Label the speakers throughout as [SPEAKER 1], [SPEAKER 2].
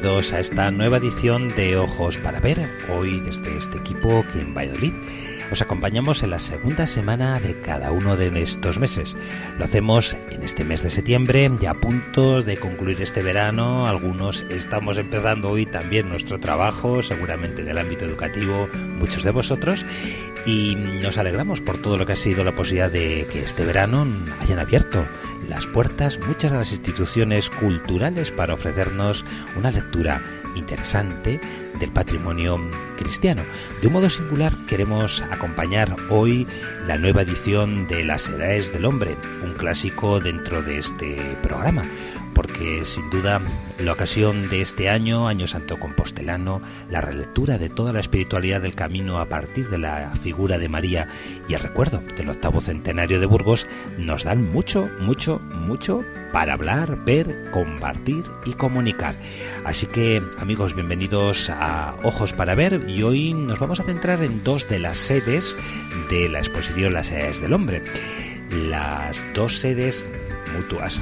[SPEAKER 1] Bienvenidos a esta nueva edición de Ojos para Ver, hoy desde este equipo que en Valladolid. Os acompañamos en la segunda semana de cada uno de estos meses. Lo hacemos en este mes de septiembre, ya a punto de concluir este verano. Algunos estamos empezando hoy también nuestro trabajo, seguramente en el ámbito educativo, muchos de vosotros. Y nos alegramos por todo lo que ha sido la posibilidad de que este verano hayan abierto las puertas muchas de las instituciones culturales para ofrecernos una lectura interesante del patrimonio cristiano. De un modo singular queremos acompañar hoy la nueva edición de Las Edades del Hombre, un clásico dentro de este programa porque sin duda la ocasión de este año, Año Santo Compostelano, la relectura de toda la espiritualidad del camino a partir de la figura de María y el recuerdo del octavo centenario de Burgos, nos dan mucho, mucho, mucho para hablar, ver, compartir y comunicar. Así que amigos, bienvenidos a Ojos para Ver y hoy nos vamos a centrar en dos de las sedes de la exposición Las Sedes del Hombre. Las dos sedes mutuas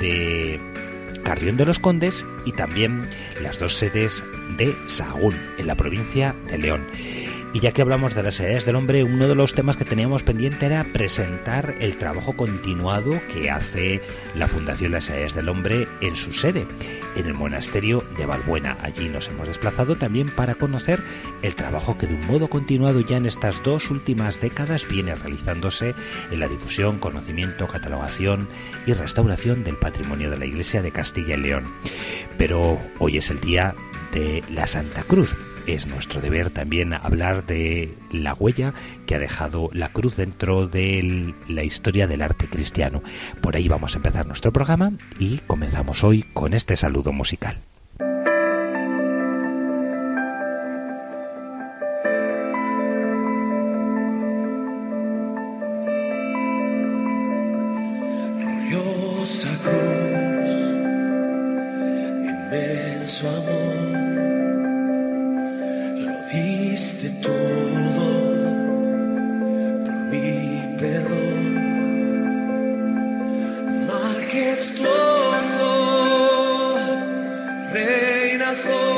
[SPEAKER 1] de Carrión de los Condes y también las dos sedes de Sahagún, en la provincia de León. Y ya que hablamos de las edades del hombre, uno de los temas que teníamos pendiente era presentar el trabajo continuado que hace la Fundación Las Edades del Hombre en su sede, en el monasterio de Valbuena. Allí nos hemos desplazado también para conocer el trabajo que de un modo continuado ya en estas dos últimas décadas viene realizándose en la difusión, conocimiento, catalogación y restauración del patrimonio de la Iglesia de Castilla y León. Pero hoy es el día de la Santa Cruz, es nuestro deber también hablar de la huella que ha dejado la cruz dentro de la historia del arte cristiano. Por ahí vamos a empezar nuestro programa y comenzamos hoy con este saludo musical.
[SPEAKER 2] Domine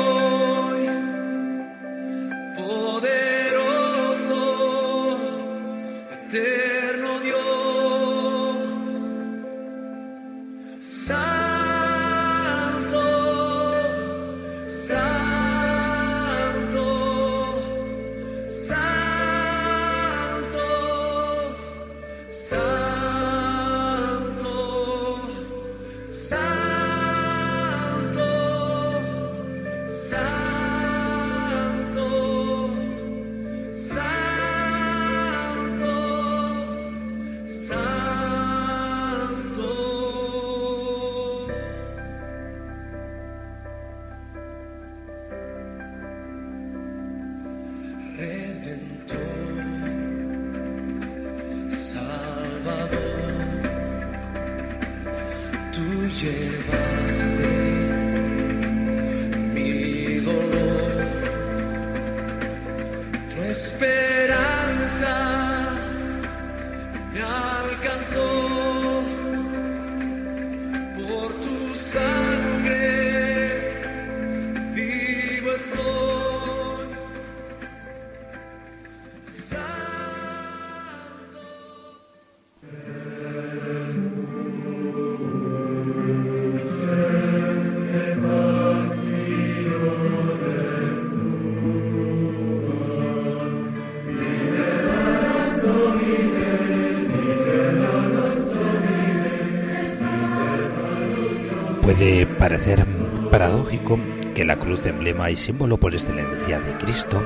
[SPEAKER 1] Puede parecer paradójico que la cruz, emblema y símbolo por excelencia de Cristo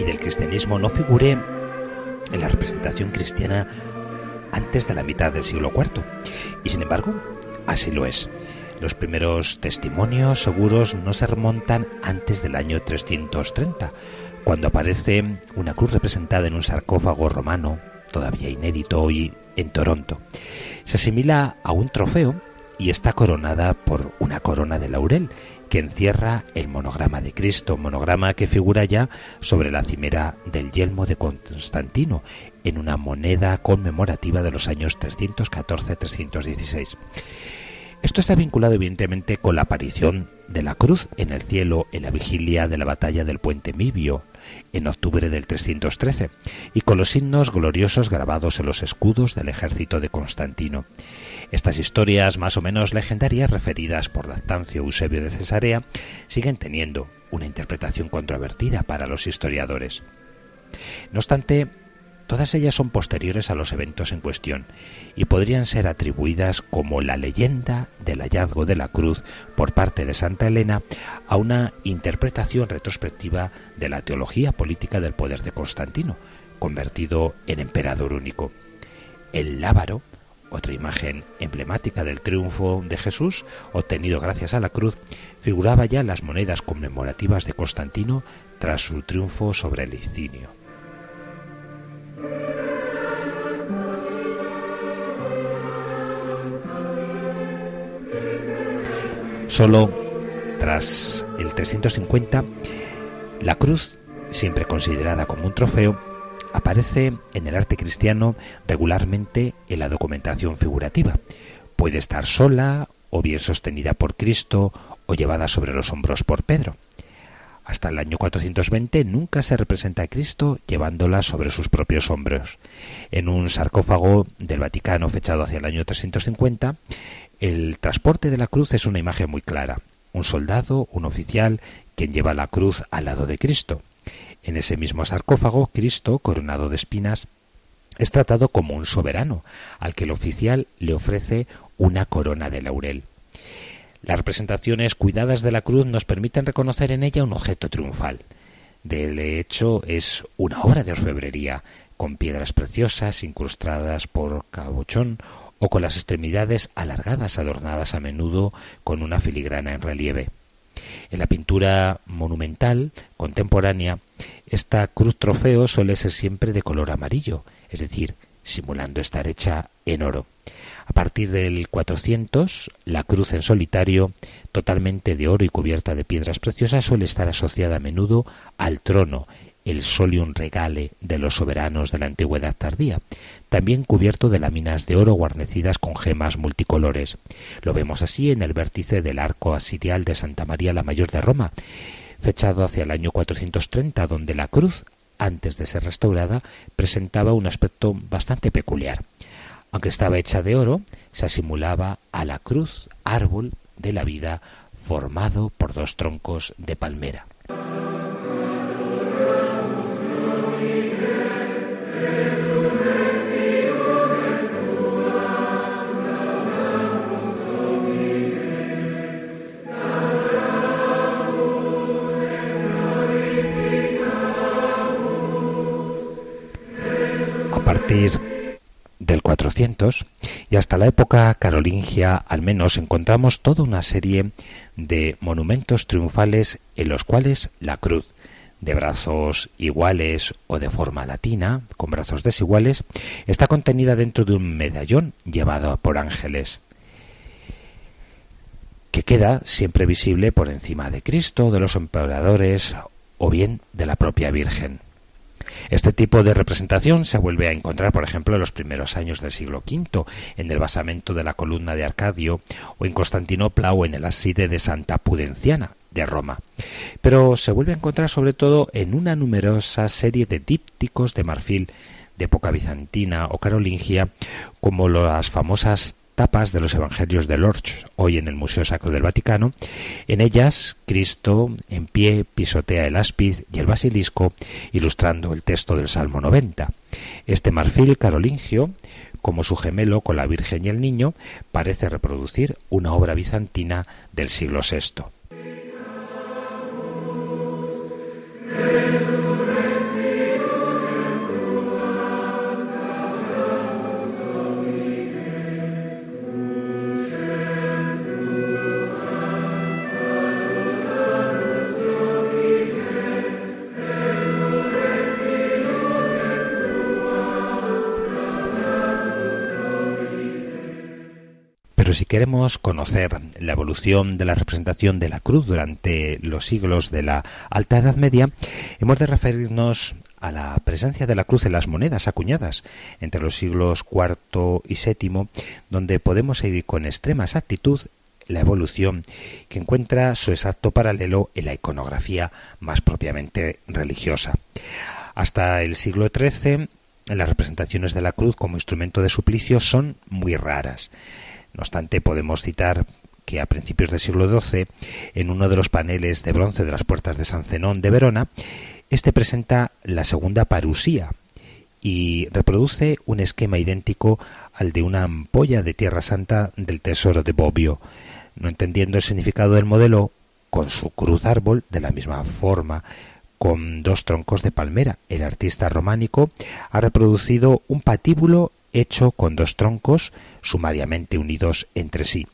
[SPEAKER 1] y del cristianismo, no figure en la representación cristiana antes de la mitad del siglo IV. Y sin embargo, así lo es. Los primeros testimonios seguros no se remontan antes del año 330, cuando aparece una cruz representada en un sarcófago romano, todavía inédito hoy en Toronto. Se asimila a un trofeo y está coronada por una corona de laurel que encierra el monograma de Cristo, monograma que figura ya sobre la cimera del yelmo de Constantino, en una moneda conmemorativa de los años 314-316. Esto está vinculado evidentemente con la aparición de la cruz en el cielo en la vigilia de la batalla del puente Mibio en octubre del 313 y con los signos gloriosos grabados en los escudos del ejército de Constantino. Estas historias más o menos legendarias referidas por Lactancio Eusebio de Cesarea siguen teniendo una interpretación controvertida para los historiadores. No obstante, Todas ellas son posteriores a los eventos en cuestión y podrían ser atribuidas como la leyenda del hallazgo de la cruz por parte de Santa Elena a una interpretación retrospectiva de la teología política del poder de Constantino, convertido en emperador único. El lábaro, otra imagen emblemática del triunfo de Jesús, obtenido gracias a la cruz, figuraba ya en las monedas conmemorativas de Constantino tras su triunfo sobre el Licinio. Solo tras el 350, la cruz, siempre considerada como un trofeo, aparece en el arte cristiano regularmente en la documentación figurativa. Puede estar sola o bien sostenida por Cristo o llevada sobre los hombros por Pedro. Hasta el año 420 nunca se representa a Cristo llevándola sobre sus propios hombros. En un sarcófago del Vaticano fechado hacia el año 350, el transporte de la cruz es una imagen muy clara. Un soldado, un oficial, quien lleva la cruz al lado de Cristo. En ese mismo sarcófago, Cristo, coronado de espinas, es tratado como un soberano, al que el oficial le ofrece una corona de laurel. Las representaciones cuidadas de la cruz nos permiten reconocer en ella un objeto triunfal. De hecho, es una obra de orfebrería, con piedras preciosas incrustadas por cabochón o con las extremidades alargadas adornadas a menudo con una filigrana en relieve. En la pintura monumental contemporánea, esta cruz trofeo suele ser siempre de color amarillo, es decir, simulando estar hecha en oro. A partir del 400, la cruz en solitario, totalmente de oro y cubierta de piedras preciosas, suele estar asociada a menudo al trono, el solium regale de los soberanos de la antigüedad tardía, también cubierto de láminas de oro guarnecidas con gemas multicolores. Lo vemos así en el vértice del arco asirial de Santa María la Mayor de Roma, fechado hacia el año 430, donde la cruz, antes de ser restaurada, presentaba un aspecto bastante peculiar. Aunque estaba hecha de oro, se asimulaba a la cruz, árbol de la vida, formado por dos troncos de palmera. Del 400 y hasta la época carolingia al menos encontramos toda una serie de monumentos triunfales en los cuales la cruz de brazos iguales o de forma latina, con brazos desiguales, está contenida dentro de un medallón llevado por ángeles, que queda siempre visible por encima de Cristo, de los emperadores o bien de la propia Virgen. Este tipo de representación se vuelve a encontrar, por ejemplo, en los primeros años del siglo V, en el basamento de la columna de Arcadio, o en Constantinopla o en el ábside de Santa Pudenciana de Roma. Pero se vuelve a encontrar sobre todo en una numerosa serie de dípticos de marfil de época bizantina o carolingia, como las famosas tapas de los Evangelios de Lourdes, hoy en el Museo Sacro del Vaticano. En ellas, Cristo en pie pisotea el áspiz y el basilisco, ilustrando el texto del Salmo 90. Este marfil carolingio, como su gemelo con la Virgen y el Niño, parece reproducir una obra bizantina del siglo VI. Si queremos conocer la evolución de la representación de la cruz durante los siglos de la Alta Edad Media, hemos de referirnos a la presencia de la cruz en las monedas acuñadas entre los siglos IV y VII, donde podemos seguir con extrema exactitud la evolución que encuentra su exacto paralelo en la iconografía más propiamente religiosa. Hasta el siglo XIII, las representaciones de la cruz como instrumento de suplicio son muy raras. No obstante, podemos citar que a principios del siglo XII, en uno de los paneles de bronce de las puertas de San Zenón de Verona, este presenta la segunda parusía y reproduce un esquema idéntico al de una ampolla de Tierra Santa del tesoro de Bobbio. No entendiendo el significado del modelo, con su cruz árbol de la misma forma, con dos troncos de palmera, el artista románico ha reproducido un patíbulo hecho con dos troncos sumariamente unidos entre sí.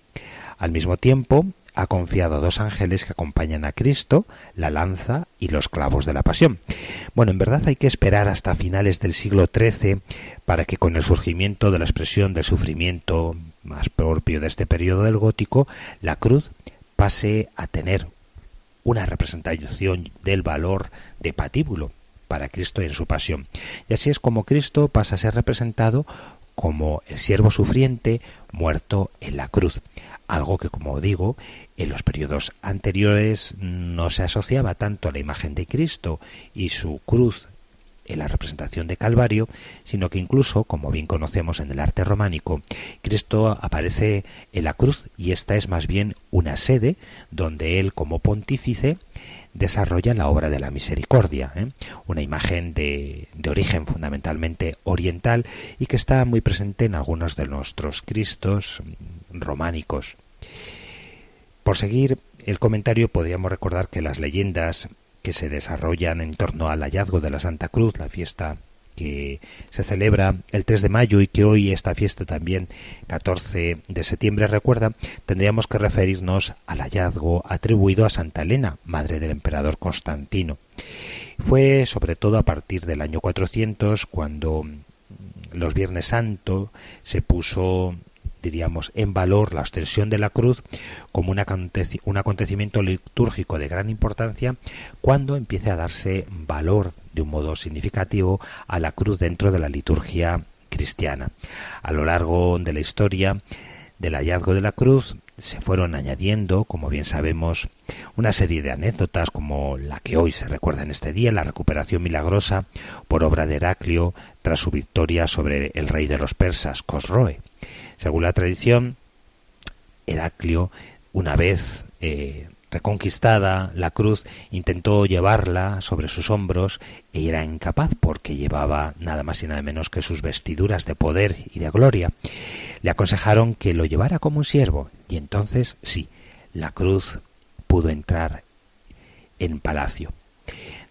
[SPEAKER 1] Al mismo tiempo, ha confiado a dos ángeles que acompañan a Cristo, la lanza y los clavos de la pasión. Bueno, en verdad hay que esperar hasta finales del siglo XIII para que con el surgimiento de la expresión del sufrimiento más propio de este periodo del gótico, la cruz pase a tener una representación del valor de patíbulo, para Cristo en su pasión. Y así es como Cristo pasa a ser representado como el siervo sufriente muerto en la cruz, algo que como digo en los periodos anteriores no se asociaba tanto a la imagen de Cristo y su cruz en la representación de Calvario, sino que incluso, como bien conocemos en el arte románico, Cristo aparece en la cruz y esta es más bien una sede donde él como pontífice desarrolla la obra de la misericordia, ¿eh? una imagen de, de, origen fundamentalmente oriental y que está muy presente en algunos de nuestros Cristos románicos. Por seguir el comentario podríamos recordar que las leyendas que se desarrollan en torno al hallazgo de la Santa Cruz, la fiesta que se celebra el 3 de mayo y que hoy esta fiesta también 14 de septiembre recuerda, tendríamos que referirnos al hallazgo atribuido a Santa Elena, madre del emperador Constantino. Fue sobre todo a partir del año 400 cuando los Viernes Santo se puso diríamos, en valor la ostensión de la cruz como un, acontecimiento litúrgico de gran importancia cuando empiece a darse valor de un modo significativo a la cruz dentro de la liturgia cristiana. A lo largo de la historia del hallazgo de la cruz se fueron añadiendo, como bien sabemos, una serie de anécdotas como la que hoy se recuerda en este día, la recuperación milagrosa por obra de Heraclio tras su victoria sobre el rey de los persas, Cosroe. Según la tradición, Heraclio, una vez eh, reconquistada la cruz, intentó llevarla sobre sus hombros e era incapaz porque llevaba nada más y nada menos que sus vestiduras de poder y de gloria. Le aconsejaron que lo llevara como un siervo y entonces sí, la cruz pudo entrar en palacio.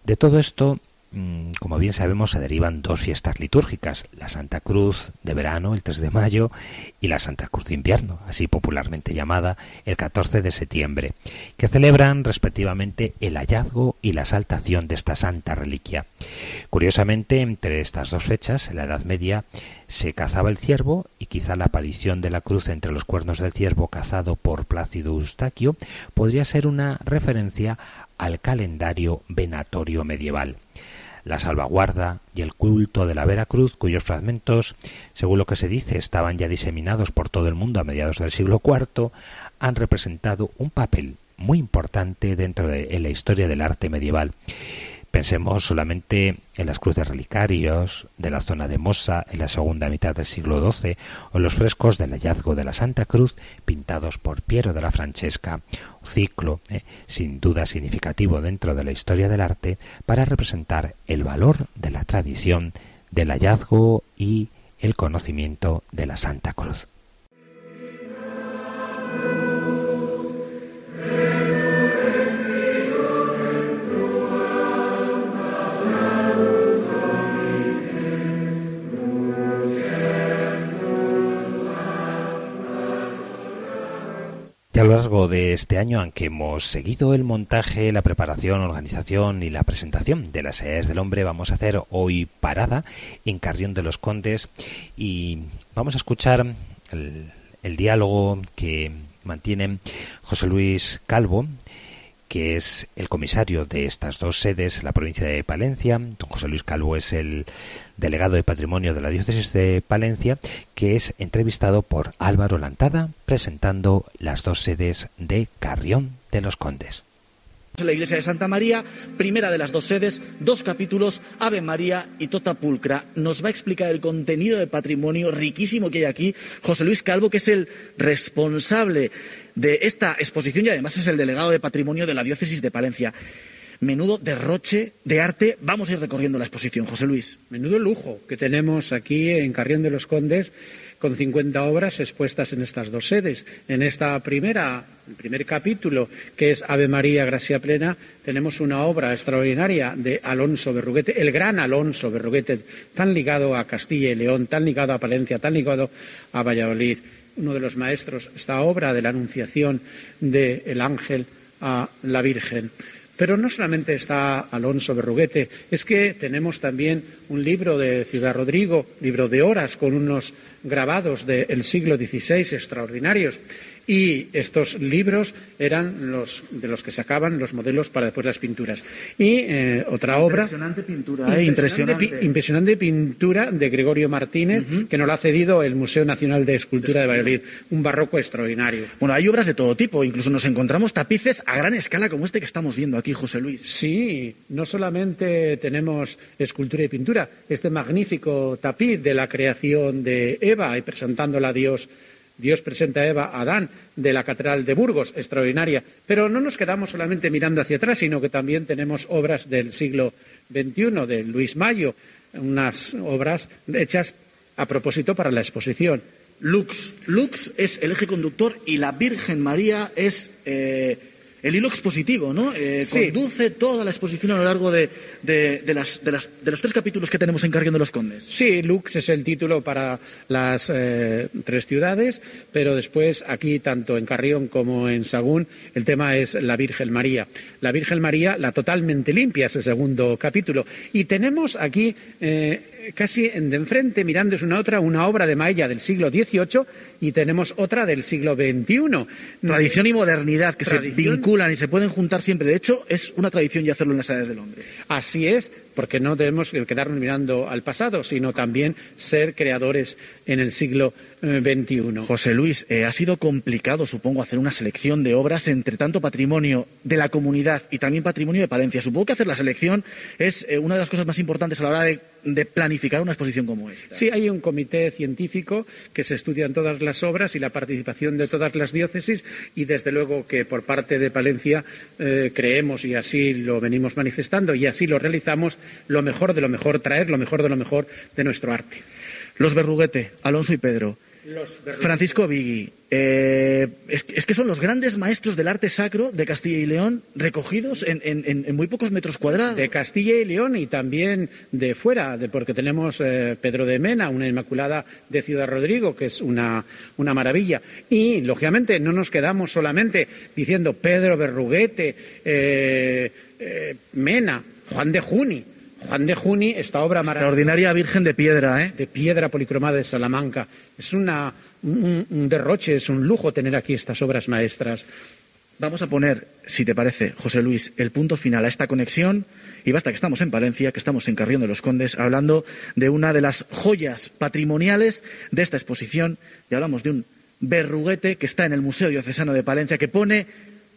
[SPEAKER 1] De todo esto como bien sabemos, se derivan dos fiestas litúrgicas, la Santa Cruz de verano, el 3 de mayo, y la Santa Cruz de invierno, así popularmente llamada, el 14 de septiembre, que celebran respectivamente el hallazgo y la saltación de esta santa reliquia. Curiosamente, entre estas dos fechas, en la Edad Media, se cazaba el ciervo y quizá la aparición de la cruz entre los cuernos del ciervo cazado por Plácido Eustaquio podría ser una referencia al calendario venatorio medieval la salvaguarda y el culto de la Veracruz, cuyos fragmentos, según lo que se dice, estaban ya diseminados por todo el mundo a mediados del siglo IV, han representado un papel muy importante dentro de la historia del arte medieval. Pensemos solamente en las cruces relicarios de la zona de Mosa en la segunda mitad del siglo XII o en los frescos del hallazgo de la Santa Cruz pintados por Piero de la Francesca, un ciclo eh, sin duda significativo dentro de la historia del arte para representar el valor de la tradición del hallazgo y el conocimiento de la Santa Cruz. A lo largo de este año, aunque hemos seguido el montaje, la preparación, organización y la presentación de las edades del hombre, vamos a hacer hoy parada en Carrión de los Condes y vamos a escuchar el, el diálogo que mantiene José Luis Calvo, que es el comisario de estas dos sedes en la provincia de Palencia. Don José Luis Calvo es el delegado de patrimonio de la diócesis de Palencia, que es entrevistado por Álvaro Lantada presentando las dos sedes de Carrión de los Condes.
[SPEAKER 3] La iglesia de Santa María, primera de las dos sedes, dos capítulos, Ave María y Tota Pulcra. Nos va a explicar el contenido de patrimonio riquísimo que hay aquí José Luis Calvo, que es el responsable de esta exposición y además es el delegado de patrimonio de la diócesis de Palencia. Menudo derroche de arte. Vamos a ir recorriendo la exposición, José Luis.
[SPEAKER 4] Menudo lujo que tenemos aquí en Carrión de los Condes con 50 obras expuestas en estas dos sedes. En esta primera, el primer capítulo, que es Ave María, Gracia Plena, tenemos una obra extraordinaria de Alonso Berruguete, el gran Alonso Berruguete, tan ligado a Castilla y León, tan ligado a Palencia, tan ligado a Valladolid uno de los maestros, esta obra de la Anunciación del ángel a la Virgen. Pero no solamente está Alonso Berruguete, es que tenemos también un libro de Ciudad Rodrigo, libro de horas con unos grabados del siglo XVI extraordinarios. Y estos libros eran los de los que sacaban los modelos para después las pinturas. Y eh, otra obra.
[SPEAKER 3] Impresionante pintura, ¿eh?
[SPEAKER 4] impresionante, impresionante. pintura de Gregorio Martínez, que nos lo ha cedido el Museo Nacional de Escultura de, Valladolid. Un barroco extraordinario.
[SPEAKER 3] Bueno, hay obras de todo tipo. Incluso nos encontramos tapices a gran escala como este que estamos viendo aquí, José Luis.
[SPEAKER 4] Sí, no solamente tenemos escultura y pintura. Este magnífico tapiz de la creación de Eva y presentándola a Dios Dios presenta a Eva a Adán de la Catedral de Burgos, extraordinaria. Pero no nos quedamos solamente mirando hacia atrás, sino que también tenemos obras del siglo XXI, de Luis Mayo, unas obras hechas a propósito para la exposición.
[SPEAKER 3] Lux. Lux es el eje conductor y la Virgen María es eh, el hilo expositivo, ¿no? Eh, conduce toda la exposición a lo largo de, las, de, los tres capítulos que tenemos en Carrión de los Condes.
[SPEAKER 4] Sí, Lux es el título para las eh, tres ciudades, pero después aquí, tanto en Carrión como en Sagún, el tema es la Virgen María. La Virgen María, la totalmente limpia, es el segundo capítulo. Y tenemos aquí eh, casi de enfrente, mirando es una otra, una obra de Maella del siglo XVIII y tenemos otra del siglo XXI.
[SPEAKER 3] Tradición y modernidad que se vinculan y se pueden juntar siempre. De hecho, es una tradición ya hacerlo en las edades del hombre.
[SPEAKER 4] Así es, porque no debemos quedarnos mirando al pasado, sino también ser creadores en el siglo XXI. Eh,
[SPEAKER 3] José Luis, eh, ha sido complicado, supongo, hacer una selección de obras entre tanto patrimonio de la comunidad y también patrimonio de Palencia. Supongo que hacer la selección es eh, una de las cosas más importantes a la hora de, de, planificar una exposición como esta.
[SPEAKER 4] Sí, hay un comité científico que se estudian todas las obras y la participación de todas las diócesis y desde luego que por parte de Palencia creemos y así lo venimos manifestando y así lo realizamos lo mejor de lo mejor, traer lo mejor de lo mejor de nuestro arte.
[SPEAKER 3] Los Berruguete, Alonso y Pedro. Francisco Vigui, eh, es, que son los grandes maestros del arte sacro de Castilla y León recogidos en, muy pocos metros cuadrados.
[SPEAKER 4] De Castilla y León y también de fuera, de, porque tenemos eh, Pedro de Mena, una Inmaculada de Ciudad Rodrigo, que es una, una maravilla. Y, lógicamente, no nos quedamos solamente diciendo Pedro Berruguete, eh, Mena, Juan de Juni. Juan de Juni, esta obra
[SPEAKER 3] Extraordinaria Virgen de Piedra, ¿eh?
[SPEAKER 4] De piedra policromada de Salamanca. Es una, un, derroche, es un lujo tener aquí estas obras maestras.
[SPEAKER 3] Vamos a poner, si te parece, José Luis, el punto final a esta conexión. Y basta que estamos en Palencia, que estamos en Carrión de los Condes, hablando de una de las joyas patrimoniales de esta exposición. Y hablamos de un berruguete que está en el Museo Diocesano de Palencia, que pone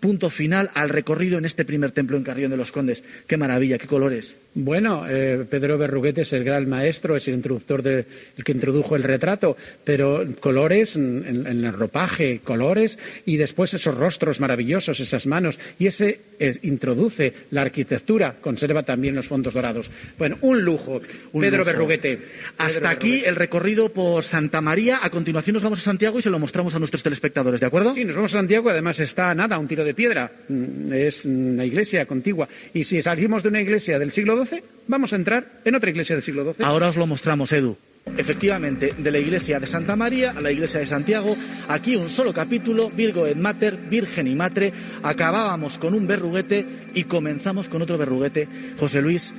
[SPEAKER 3] punto final al recorrido en este primer templo en Carrión de los Condes. Qué maravilla, qué colores.
[SPEAKER 4] Bueno, eh, Pedro Berruguete es el gran maestro, es el introductor de, el que introdujo el retrato, pero colores en, el ropaje, colores y después esos rostros maravillosos, esas manos y ese introduce la arquitectura, conserva también los fondos dorados. Bueno, un lujo. Pedro Berruguete.
[SPEAKER 3] Hasta aquí el recorrido por Santa María. A continuación nos vamos a Santiago y se lo mostramos a nuestros telespectadores, ¿de acuerdo?
[SPEAKER 4] Sí, nos vamos a Santiago. Además está nada, un tiro de piedra. Mm, es una iglesia contigua. Y si salimos de una iglesia del siglo XII, vamos a entrar en otra iglesia del siglo XII.
[SPEAKER 3] Ahora os lo mostramos, Edu. Efectivamente, de la iglesia de Santa María a la iglesia de Santiago, aquí un solo capítulo, Virgo et Mater, Virgen y Matre, acabábamos con un verruguete y comenzamos con otro verruguete. José Luis,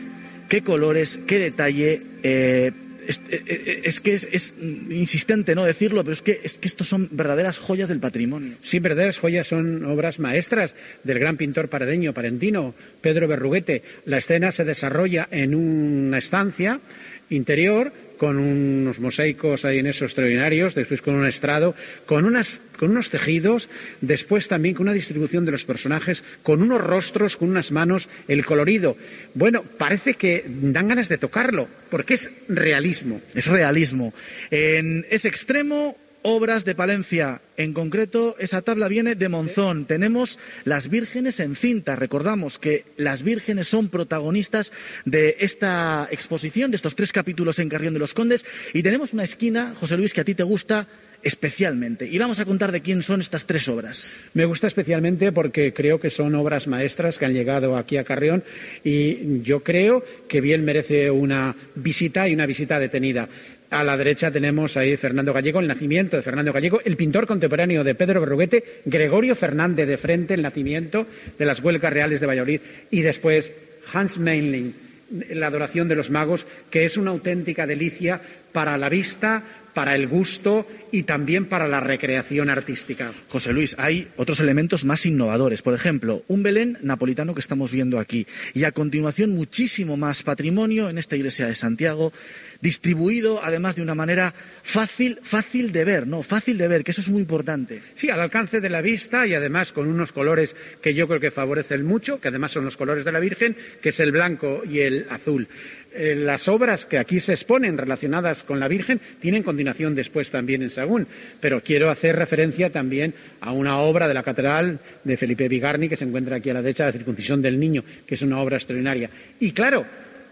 [SPEAKER 3] qué colores, qué detalle, eh, eh, eh, es, que es, insistente no decirlo, pero es que, es que estos son verdaderas joyas del patrimonio.
[SPEAKER 4] Sí, verdaderas joyas son obras maestras del gran pintor paradeño, parentino, Pedro Berruguete. La escena se desarrolla en una estancia interior con unos mosaicos ahí en esos extraordinarios, después con un estrado, con, unas, con unos tejidos, después también con una distribución de los personajes, con unos rostros, con unas manos, el colorido. Bueno, parece que dan ganas de tocarlo, porque es realismo.
[SPEAKER 3] Es realismo. En ese extremo, obras de Palencia. En concreto, esa tabla viene de Monzón. Tenemos las vírgenes en cinta. Recordamos que las vírgenes son protagonistas de esta exposición, de estos tres capítulos en Carrión de los Condes. Y tenemos una esquina, José Luis, que a ti te gusta especialmente. Y vamos a contar de quién son estas tres obras.
[SPEAKER 4] Me gusta especialmente porque creo que son obras maestras que han llegado aquí a Carrión y yo creo que bien merece una visita y una visita detenida. A la derecha tenemos ahí Fernando Gallego, el nacimiento de Fernando Gallego, el pintor contemporáneo de Pedro Berruguete, Gregorio Fernández de Frente, el nacimiento de las huelgas reales de Valladolid, y después Hans Meinling, la adoración de los magos, que es una auténtica delicia para la vista, para el gusto y también para la recreación artística.
[SPEAKER 3] José Luis, hay otros elementos más innovadores. Por ejemplo, un Belén napolitano que estamos viendo aquí. Y a continuación, muchísimo más patrimonio en esta iglesia de Santiago, distribuido además de una manera fácil, fácil de ver, ¿no? Fácil de ver, que eso es muy importante.
[SPEAKER 4] Sí, al alcance de la vista y además con unos colores que yo creo que favorecen mucho, que además son los colores de la Virgen, que es el blanco y el azul. Eh, las obras que aquí se exponen relacionadas con la Virgen tienen continuación después también en Sagún, pero quiero hacer referencia también a una obra de la catedral de Felipe Vigarni que se encuentra aquí a la derecha, la circuncisión del niño, que es una obra extraordinaria. Y claro,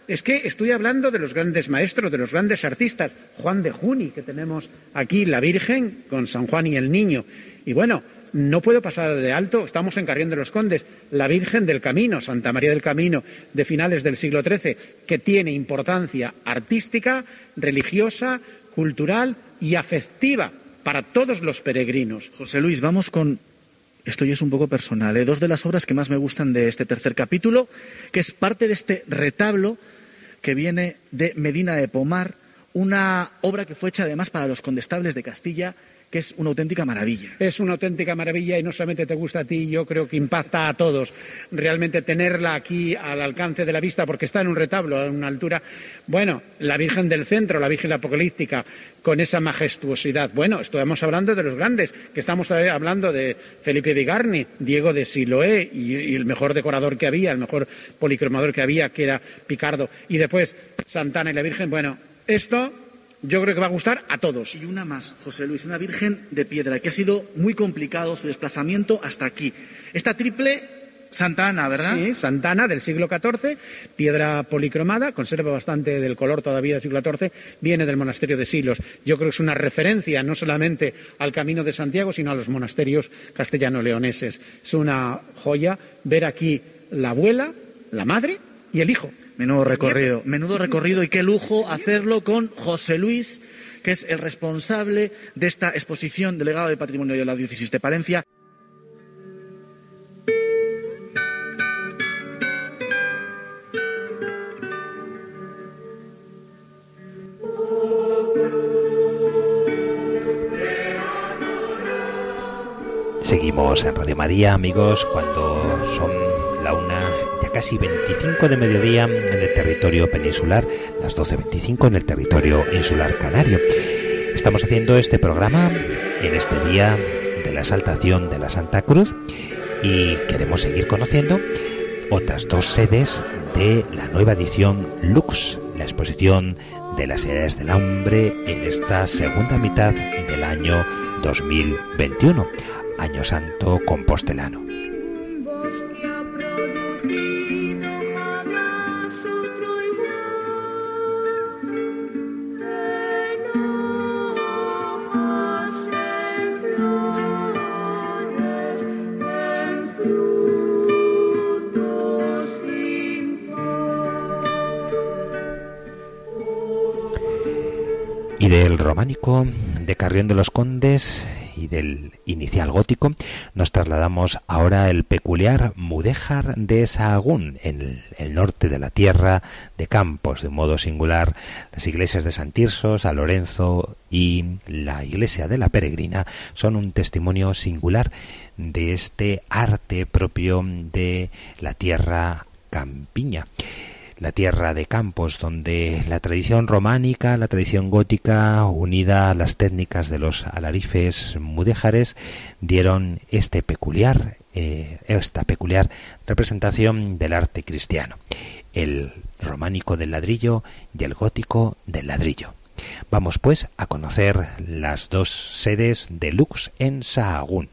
[SPEAKER 4] es que estoy hablando de los grandes maestros, de los grandes artistas, Juan de Juni, que tenemos aquí, la Virgen con San Juan y el Niño. Y bueno, no puedo pasar de alto, estamos en Carrión de los Condes, la Virgen del Camino, Santa María del Camino, de finales del siglo XIII, que tiene importancia artística, religiosa, cultural y afectiva para todos los peregrinos.
[SPEAKER 3] José Luis, vamos con esto ya es un poco personal, ¿eh? dos de las obras que más me gustan de este tercer capítulo, que es parte de este retablo que viene de Medina de Pomar, una obra que fue hecha además para los condestables de Castilla es una auténtica maravilla.
[SPEAKER 4] Es una auténtica maravilla y no solamente te gusta a ti, yo creo que impacta a todos. Realmente tenerla aquí al alcance de la vista, porque está en un retablo, a una altura. Bueno, la Virgen del Centro, la Virgen Apocalíptica, con esa majestuosidad. Bueno, estamos hablando de los grandes, que estamos hablando de Felipe Vigarni, Diego de Siloé y, y el mejor decorador que había, el mejor policromador que había, que era Picardo. Y después Santana y la Virgen. Bueno, esto yo creo que va a gustar a todos.
[SPEAKER 3] Y una más, José Luis, una Virgen de piedra, que ha sido muy complicado su desplazamiento hasta aquí. Esta triple Santa Ana, ¿verdad?
[SPEAKER 4] Sí, Santa Ana del siglo XIV, piedra policromada, conserva bastante del color todavía del siglo XIV, viene del monasterio de Silos. Yo creo que es una referencia no solamente al camino de Santiago, sino a los monasterios castellano-leoneses. Es una joya ver aquí la abuela, la madre y el hijo.
[SPEAKER 3] Menudo recorrido, menudo recorrido y qué lujo hacerlo con José Luis, que es el responsable de esta exposición delegado de Patrimonio de la Diócesis de Palencia.
[SPEAKER 1] Seguimos en Radio María, amigos, cuando son casi 25 de mediodía en el territorio peninsular, las 12.25 en el territorio insular canario. Estamos haciendo este programa en este día de la exaltación de la Santa Cruz y queremos seguir conociendo otras dos sedes de la nueva edición Lux, la exposición de las edades del hombre en esta segunda mitad del año 2021, año santo compostelano. Románico de Carrión de los Condes y del inicial gótico, nos trasladamos ahora al peculiar Mudéjar de Sahagún, en el, norte de la tierra de Campos, de modo singular. Las iglesias de San Tirso, San Lorenzo y la iglesia de la Peregrina son un testimonio singular de este arte propio de la tierra campiña la tierra de campos, donde la tradición románica, la tradición gótica, unida a las técnicas de los alarifes mudéjares, dieron este peculiar, eh, esta peculiar representación del arte cristiano, el románico del ladrillo y el gótico del ladrillo. Vamos pues a conocer las dos sedes de Lux en Sahagún.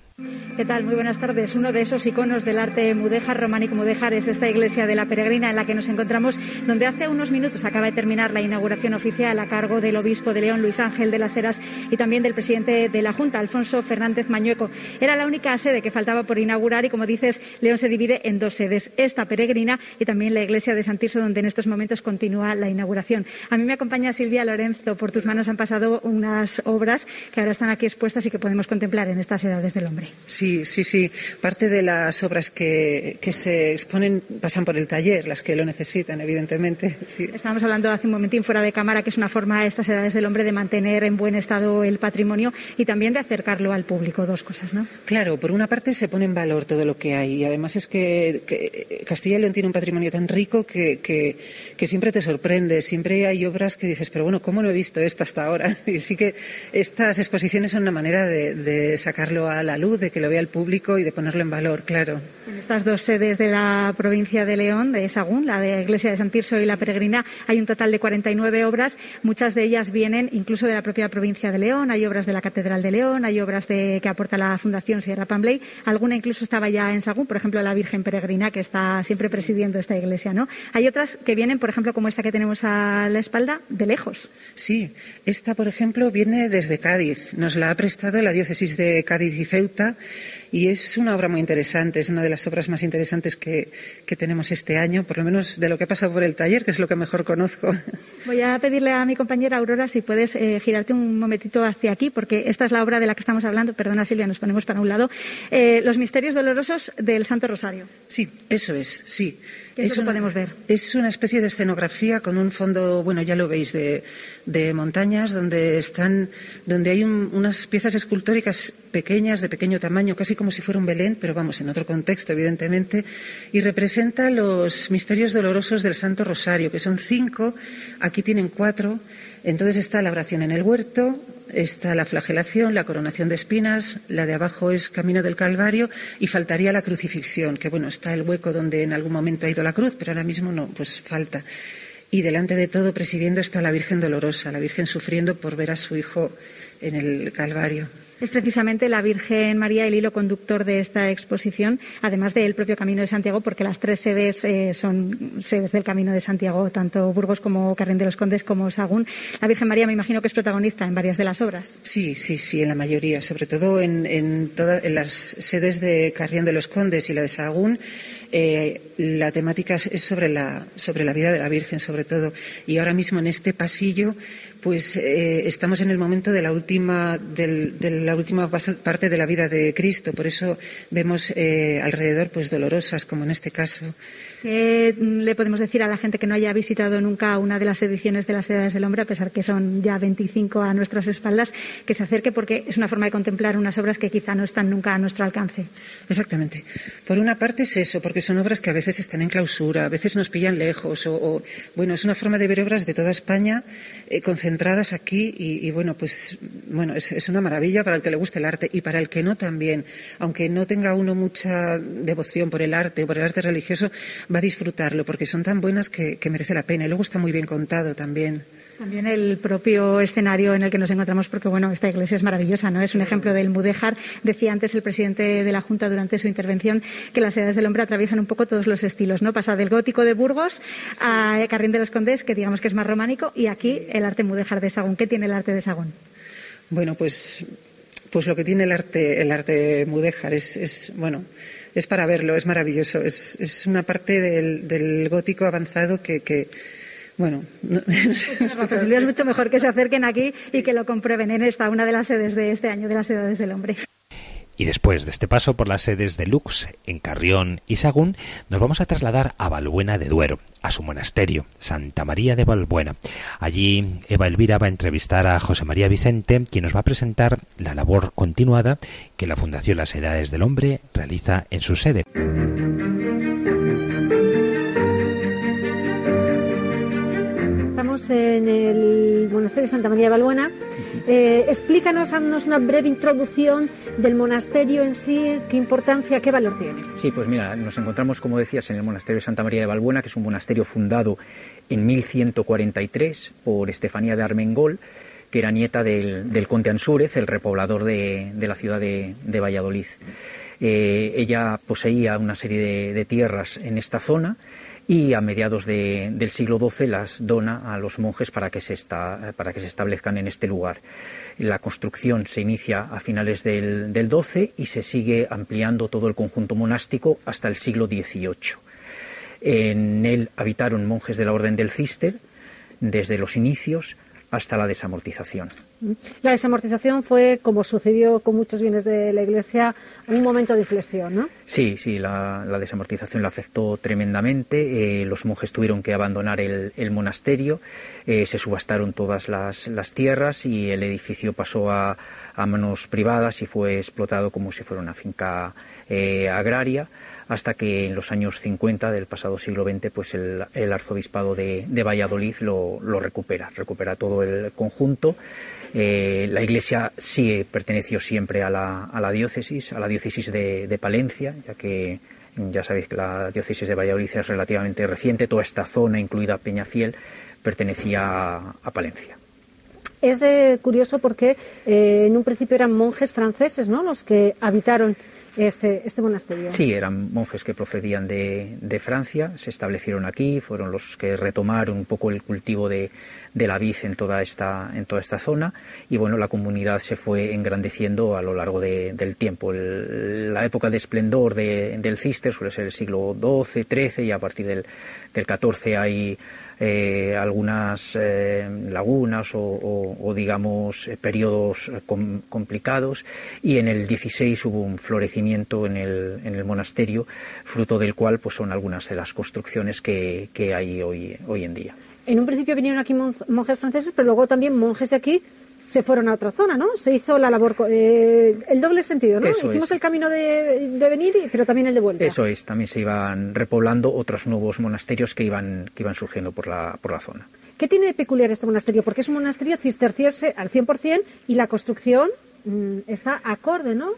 [SPEAKER 5] ¿Qué tal? Muy buenas tardes. Uno de esos iconos del arte mudéjar, románico mudéjar, es esta iglesia de la Peregrina en la que nos encontramos, donde hace unos minutos acaba de terminar la inauguración oficial a cargo del obispo de León, Luis Ángel de las Heras, y también del presidente de la Junta, Alfonso Fernández Mañueco. Era la única sede que faltaba por inaugurar y, como dices, León se divide en dos sedes, esta peregrina y también la iglesia de San Tirso, donde en estos momentos continúa la inauguración. A mí me acompaña Silvia Lorenzo. Por tus manos han pasado unas obras que ahora están aquí expuestas y que podemos contemplar en estas edades del hombre.
[SPEAKER 6] Sí, sí, sí. Parte de las obras que, se exponen pasan por el taller, las que lo necesitan, evidentemente.
[SPEAKER 5] Estábamos hablando hace un momentín fuera de cámara que es una forma a estas edades del hombre de mantener en buen estado el patrimonio y también de acercarlo al público. Dos cosas, ¿no?
[SPEAKER 6] Claro, por una parte se pone en valor todo lo que hay y además es que, Castilla y León tiene un patrimonio tan rico que, que, siempre te sorprende. Siempre hay obras que dices, pero bueno, ¿cómo no he visto esto hasta ahora? Y sí que estas exposiciones son una manera de, de sacarlo a la luz, de que lo vea el público y de ponerlo en valor, claro.
[SPEAKER 5] En estas dos sedes de la provincia de León, de Sagún, la de Iglesia de San Tirso y la Peregrina, hay un total de 49 obras. Muchas de ellas vienen incluso de la propia provincia de León. Hay obras de la Catedral de León, hay obras de, que aporta la Fundación Sierra Pambley. Alguna incluso estaba ya en Sagún, por ejemplo, la Virgen Peregrina, que está siempre presidiendo esta iglesia, ¿no? Hay otras que vienen, por ejemplo, como esta que tenemos a la espalda, de lejos.
[SPEAKER 6] Sí, esta, por ejemplo, viene desde Cádiz. Nos la ha prestado la diócesis de Cádiz y Ceuta y es una obra muy interesante, es una de las obras más interesantes que, tenemos este año, por lo menos de lo que ha pasado por el taller, que es lo que mejor conozco.
[SPEAKER 5] Voy a pedirle a mi compañera Aurora si puedes eh, girarte un momentito hacia aquí, porque esta es la obra de la que estamos hablando. Perdona, Silvia, nos ponemos para un lado. Eh, los misterios dolorosos del Santo Rosario.
[SPEAKER 6] Sí, eso es, sí
[SPEAKER 5] es una, podemos ver?
[SPEAKER 6] Es una especie de escenografía con un fondo, bueno, ya lo veis, de, montañas donde están, donde hay unas piezas escultóricas pequeñas, de pequeño tamaño, casi como si fuera un Belén, pero vamos, en otro contexto, evidentemente, y representa los misterios dolorosos del Santo Rosario, que son cinco, aquí tienen cuatro. Entonces está la oración en el huerto, está la flagelación, la coronación de espinas, la de abajo es camino del Calvario y faltaría la crucifixión, que bueno, está el hueco donde en algún momento ha ido la cruz, pero ahora mismo no, pues falta. Y delante de todo, presidiendo, está la Virgen dolorosa, la Virgen sufriendo por ver a su hijo en el Calvario
[SPEAKER 5] es precisamente la Virgen María el hilo conductor de esta exposición, además del propio Camino de Santiago, porque las tres sedes eh, son sedes del Camino de Santiago, tanto Burgos como Carren de los Condes como Sagún. La Virgen María me imagino que es protagonista en varias de las obras.
[SPEAKER 6] Sí, sí, sí, en la mayoría, sobre todo en, todas las sedes de Carrión de los Condes y la de Sagún. Eh, la temática es sobre la, sobre la vida de la Virgen, sobre todo. Y ahora mismo en este pasillo pues eh, estamos en el momento de la última de la última parte de la vida de Cristo. Por eso vemos eh, alrededor pues dolorosas como en este caso
[SPEAKER 5] ¿Qué le podemos decir a la gente que no haya visitado nunca una de las ediciones de las Edades del Hombre, a pesar que son ya 25 a nuestras espaldas, que se acerque porque es una forma de contemplar unas obras que quizá no están nunca a nuestro alcance?
[SPEAKER 6] Exactamente. Por una parte es eso, porque son obras que a veces están en clausura, a veces nos pillan lejos, o, bueno, es una forma de ver obras de toda España eh, concentradas aquí y, bueno, pues bueno, es, es una maravilla para el que le guste el arte y para el que no también, aunque no tenga uno mucha devoción por el arte o por el arte religioso, va a disfrutarlo porque son tan buenas que, merece la pena. Y luego está muy bien contado también.
[SPEAKER 5] También el propio escenario en el que nos encontramos, porque bueno, esta iglesia es maravillosa, ¿no? Es un ejemplo del Mudéjar. Decía antes el presidente de la Junta durante su intervención que las edades del hombre atraviesan un poco todos los estilos, ¿no? Pasa del gótico de Burgos a Carrín de los Condes, que digamos que es más románico, y aquí el arte Mudéjar de Sagún. ¿Qué tiene el arte de Sagún?
[SPEAKER 6] Bueno, pues, pues lo que tiene el arte, el arte Mudéjar es, es bueno, es para verlo, es maravilloso. Es, es una parte del, del gótico avanzado que, que bueno, no,
[SPEAKER 5] es mucho mejor que se acerquen aquí y que lo comprueben en esta, una de las sedes de este año de las edades del hombre.
[SPEAKER 1] Y después de este paso por las sedes de Lux, en Carrión y Sagún, nos vamos a trasladar a Balbuena de Duero, a su monasterio, Santa María de Balbuena. Allí Eva Elvira va a entrevistar a José María Vicente, quien nos va a presentar la labor continuada que la Fundación Las Edades del Hombre realiza en su sede.
[SPEAKER 7] Estamos en el monasterio Santa María de Balbuena eh, explícanos, haznos una breve introducción del monasterio en sí, qué importancia, qué valor tiene.
[SPEAKER 8] Sí, pues mira, nos encontramos, como decías, en el monasterio de Santa María de Balbuena, que es un monasterio fundado en 1143 por Estefanía de Armengol, que era nieta del, conde Ansúrez, el repoblador de, la ciudad de, Valladolid. Eh, ella poseía una serie de tierras en esta zona y a mediados del siglo XII las dona a los monjes para que, se para que se establezcan en este lugar. La construcción se inicia a finales del, del XII y se sigue ampliando todo el conjunto monástico hasta el siglo XVIII. En él habitaron monjes de la Orden del Cister desde los inicios hasta la desamortización.
[SPEAKER 7] La desamortización fue, como sucedió con muchos bienes de la Iglesia, un momento de inflexión, ¿no?
[SPEAKER 8] Sí, sí, la, desamortización la afectó tremendamente. Eh, los monjes tuvieron que abandonar el, monasterio, eh, se subastaron todas las, tierras y el edificio pasó a, manos privadas y fue explotado como si fuera una finca eh, agraria hasta que en los años 50 del pasado siglo XX pues el, arzobispado de, Valladolid lo, recupera, recupera todo el conjunto. Eh, la iglesia sí perteneció siempre a la, diócesis, a la diócesis de, Palencia, ya que ya sabéis que la diócesis de Valladolid es relativamente reciente, toda esta zona, incluida Peñafiel, pertenecía a, Palencia.
[SPEAKER 7] Es eh, curioso porque eh, en un principio eran monjes franceses, ¿no? Los que habitaron este, este monasterio.
[SPEAKER 8] Sí, eran monjes que procedían de, de, Francia, se establecieron aquí, fueron los que retomaron un poco el cultivo de, de la vid en toda esta, en toda esta zona y bueno, la comunidad se fue engrandeciendo a lo largo del tiempo. la época de esplendor del Cister suele ser el siglo XII, XIII y a partir del, del XIV hay eh, algunas eh, lagunas o, digamos eh, periodos complicados y en el 16 hubo un florecimiento en el, en el monasterio fruto del cual pues son algunas de las construcciones que, que hay hoy, hoy en día.
[SPEAKER 7] En un principio vinieron aquí monjes franceses, pero luego también monjes de aquí se fueron a otra zona, ¿no? Se hizo la labor, eh, el doble sentido, ¿no? Hicimos el camino de, venir, pero también el de vuelta.
[SPEAKER 8] Eso es, también se iban repoblando otros nuevos monasterios que iban, que iban surgiendo por la, por la zona.
[SPEAKER 7] ¿Qué tiene de peculiar este monasterio? Porque es un monasterio cisterciense al 100% y la construcción mm, está acorde ¿no?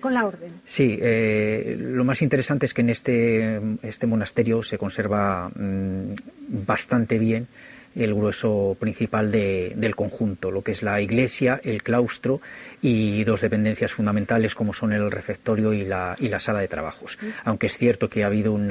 [SPEAKER 7] con, la orden.
[SPEAKER 8] Sí, eh, lo más interesante es que en este, este monasterio se conserva mm, bastante bien el grueso principal de, del conjunto, lo que es la iglesia, el claustro y dos dependencias fundamentales como son el refectorio y la, y la sala de trabajos. Aunque es cierto que ha habido un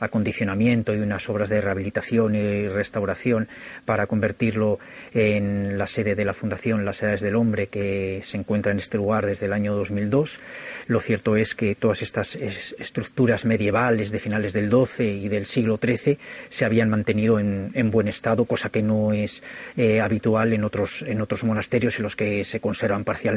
[SPEAKER 8] acondicionamiento y unas obras de rehabilitación y restauración para convertirlo en la sede de la Fundación Las Edades del Hombre que se encuentra en este lugar desde el año 2002, lo cierto es que todas estas estructuras medievales de finales del XII y del siglo XIII se habían mantenido en, en buen estado cosa que no es eh, habitual en otros, en otros monasterios en los que se conservan parcialmente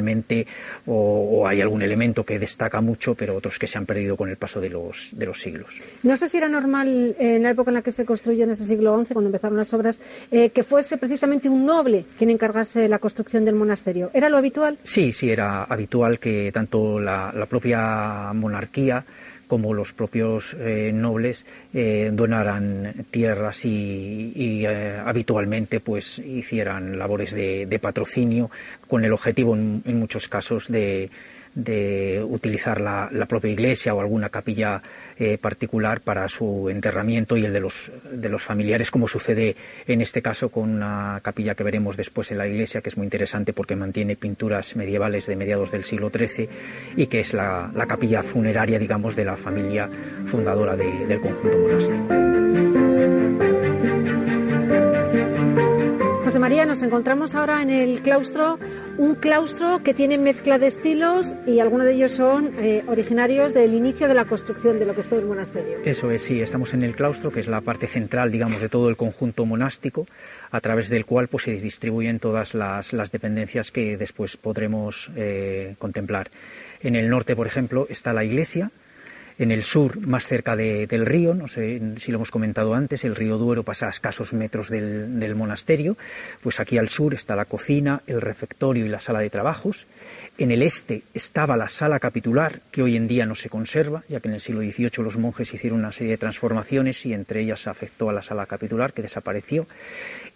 [SPEAKER 8] o, hay algún elemento que destaca mucho, pero otros que se han perdido con el paso de los, de los siglos.
[SPEAKER 7] No sé si era normal en la época en la que se construyó en ese siglo XI, cuando empezaron las obras, eh, que fuese precisamente un noble quien encargase la construcción del monasterio. ¿Era lo habitual?
[SPEAKER 8] Sí, sí, era habitual que tanto la, propia monarquía como los propios eh, nobles eh, donaran tierras y, habitualmente pues hicieran labores de, patrocinio con el objetivo en muchos casos de, de utilizar la, propia iglesia o alguna capilla eh, particular para su enterramiento y el de los, de los familiares, como sucede en este caso con una capilla que veremos después en la iglesia, que es muy interesante porque mantiene pinturas medievales de mediados del siglo XIII y que es la, capilla funeraria, digamos, de la familia fundadora del conjunto monástico.
[SPEAKER 7] José María, nos encontramos ahora en el claustro, un claustro que tiene mezcla de estilos y algunos de ellos son eh, originarios del inicio de la construcción de lo que es todo el monasterio.
[SPEAKER 8] Eso es, sí, estamos en el claustro, que es la parte central, digamos, de todo el conjunto monástico, a través del cual pues, se distribuyen todas las, dependencias que después podremos eh, contemplar. En el norte, por ejemplo, está la iglesia, en el sur, más cerca del río, no sé si lo hemos comentado antes, el río Duero pasa a escasos metros del, monasterio, pues aquí al sur está la cocina, el refectorio y la sala de trabajos. En el este estaba la sala capitular, que hoy en día no se conserva, ya que en el siglo XVIII los monjes hicieron una serie de transformaciones y entre ellas afectó a la sala capitular, que desapareció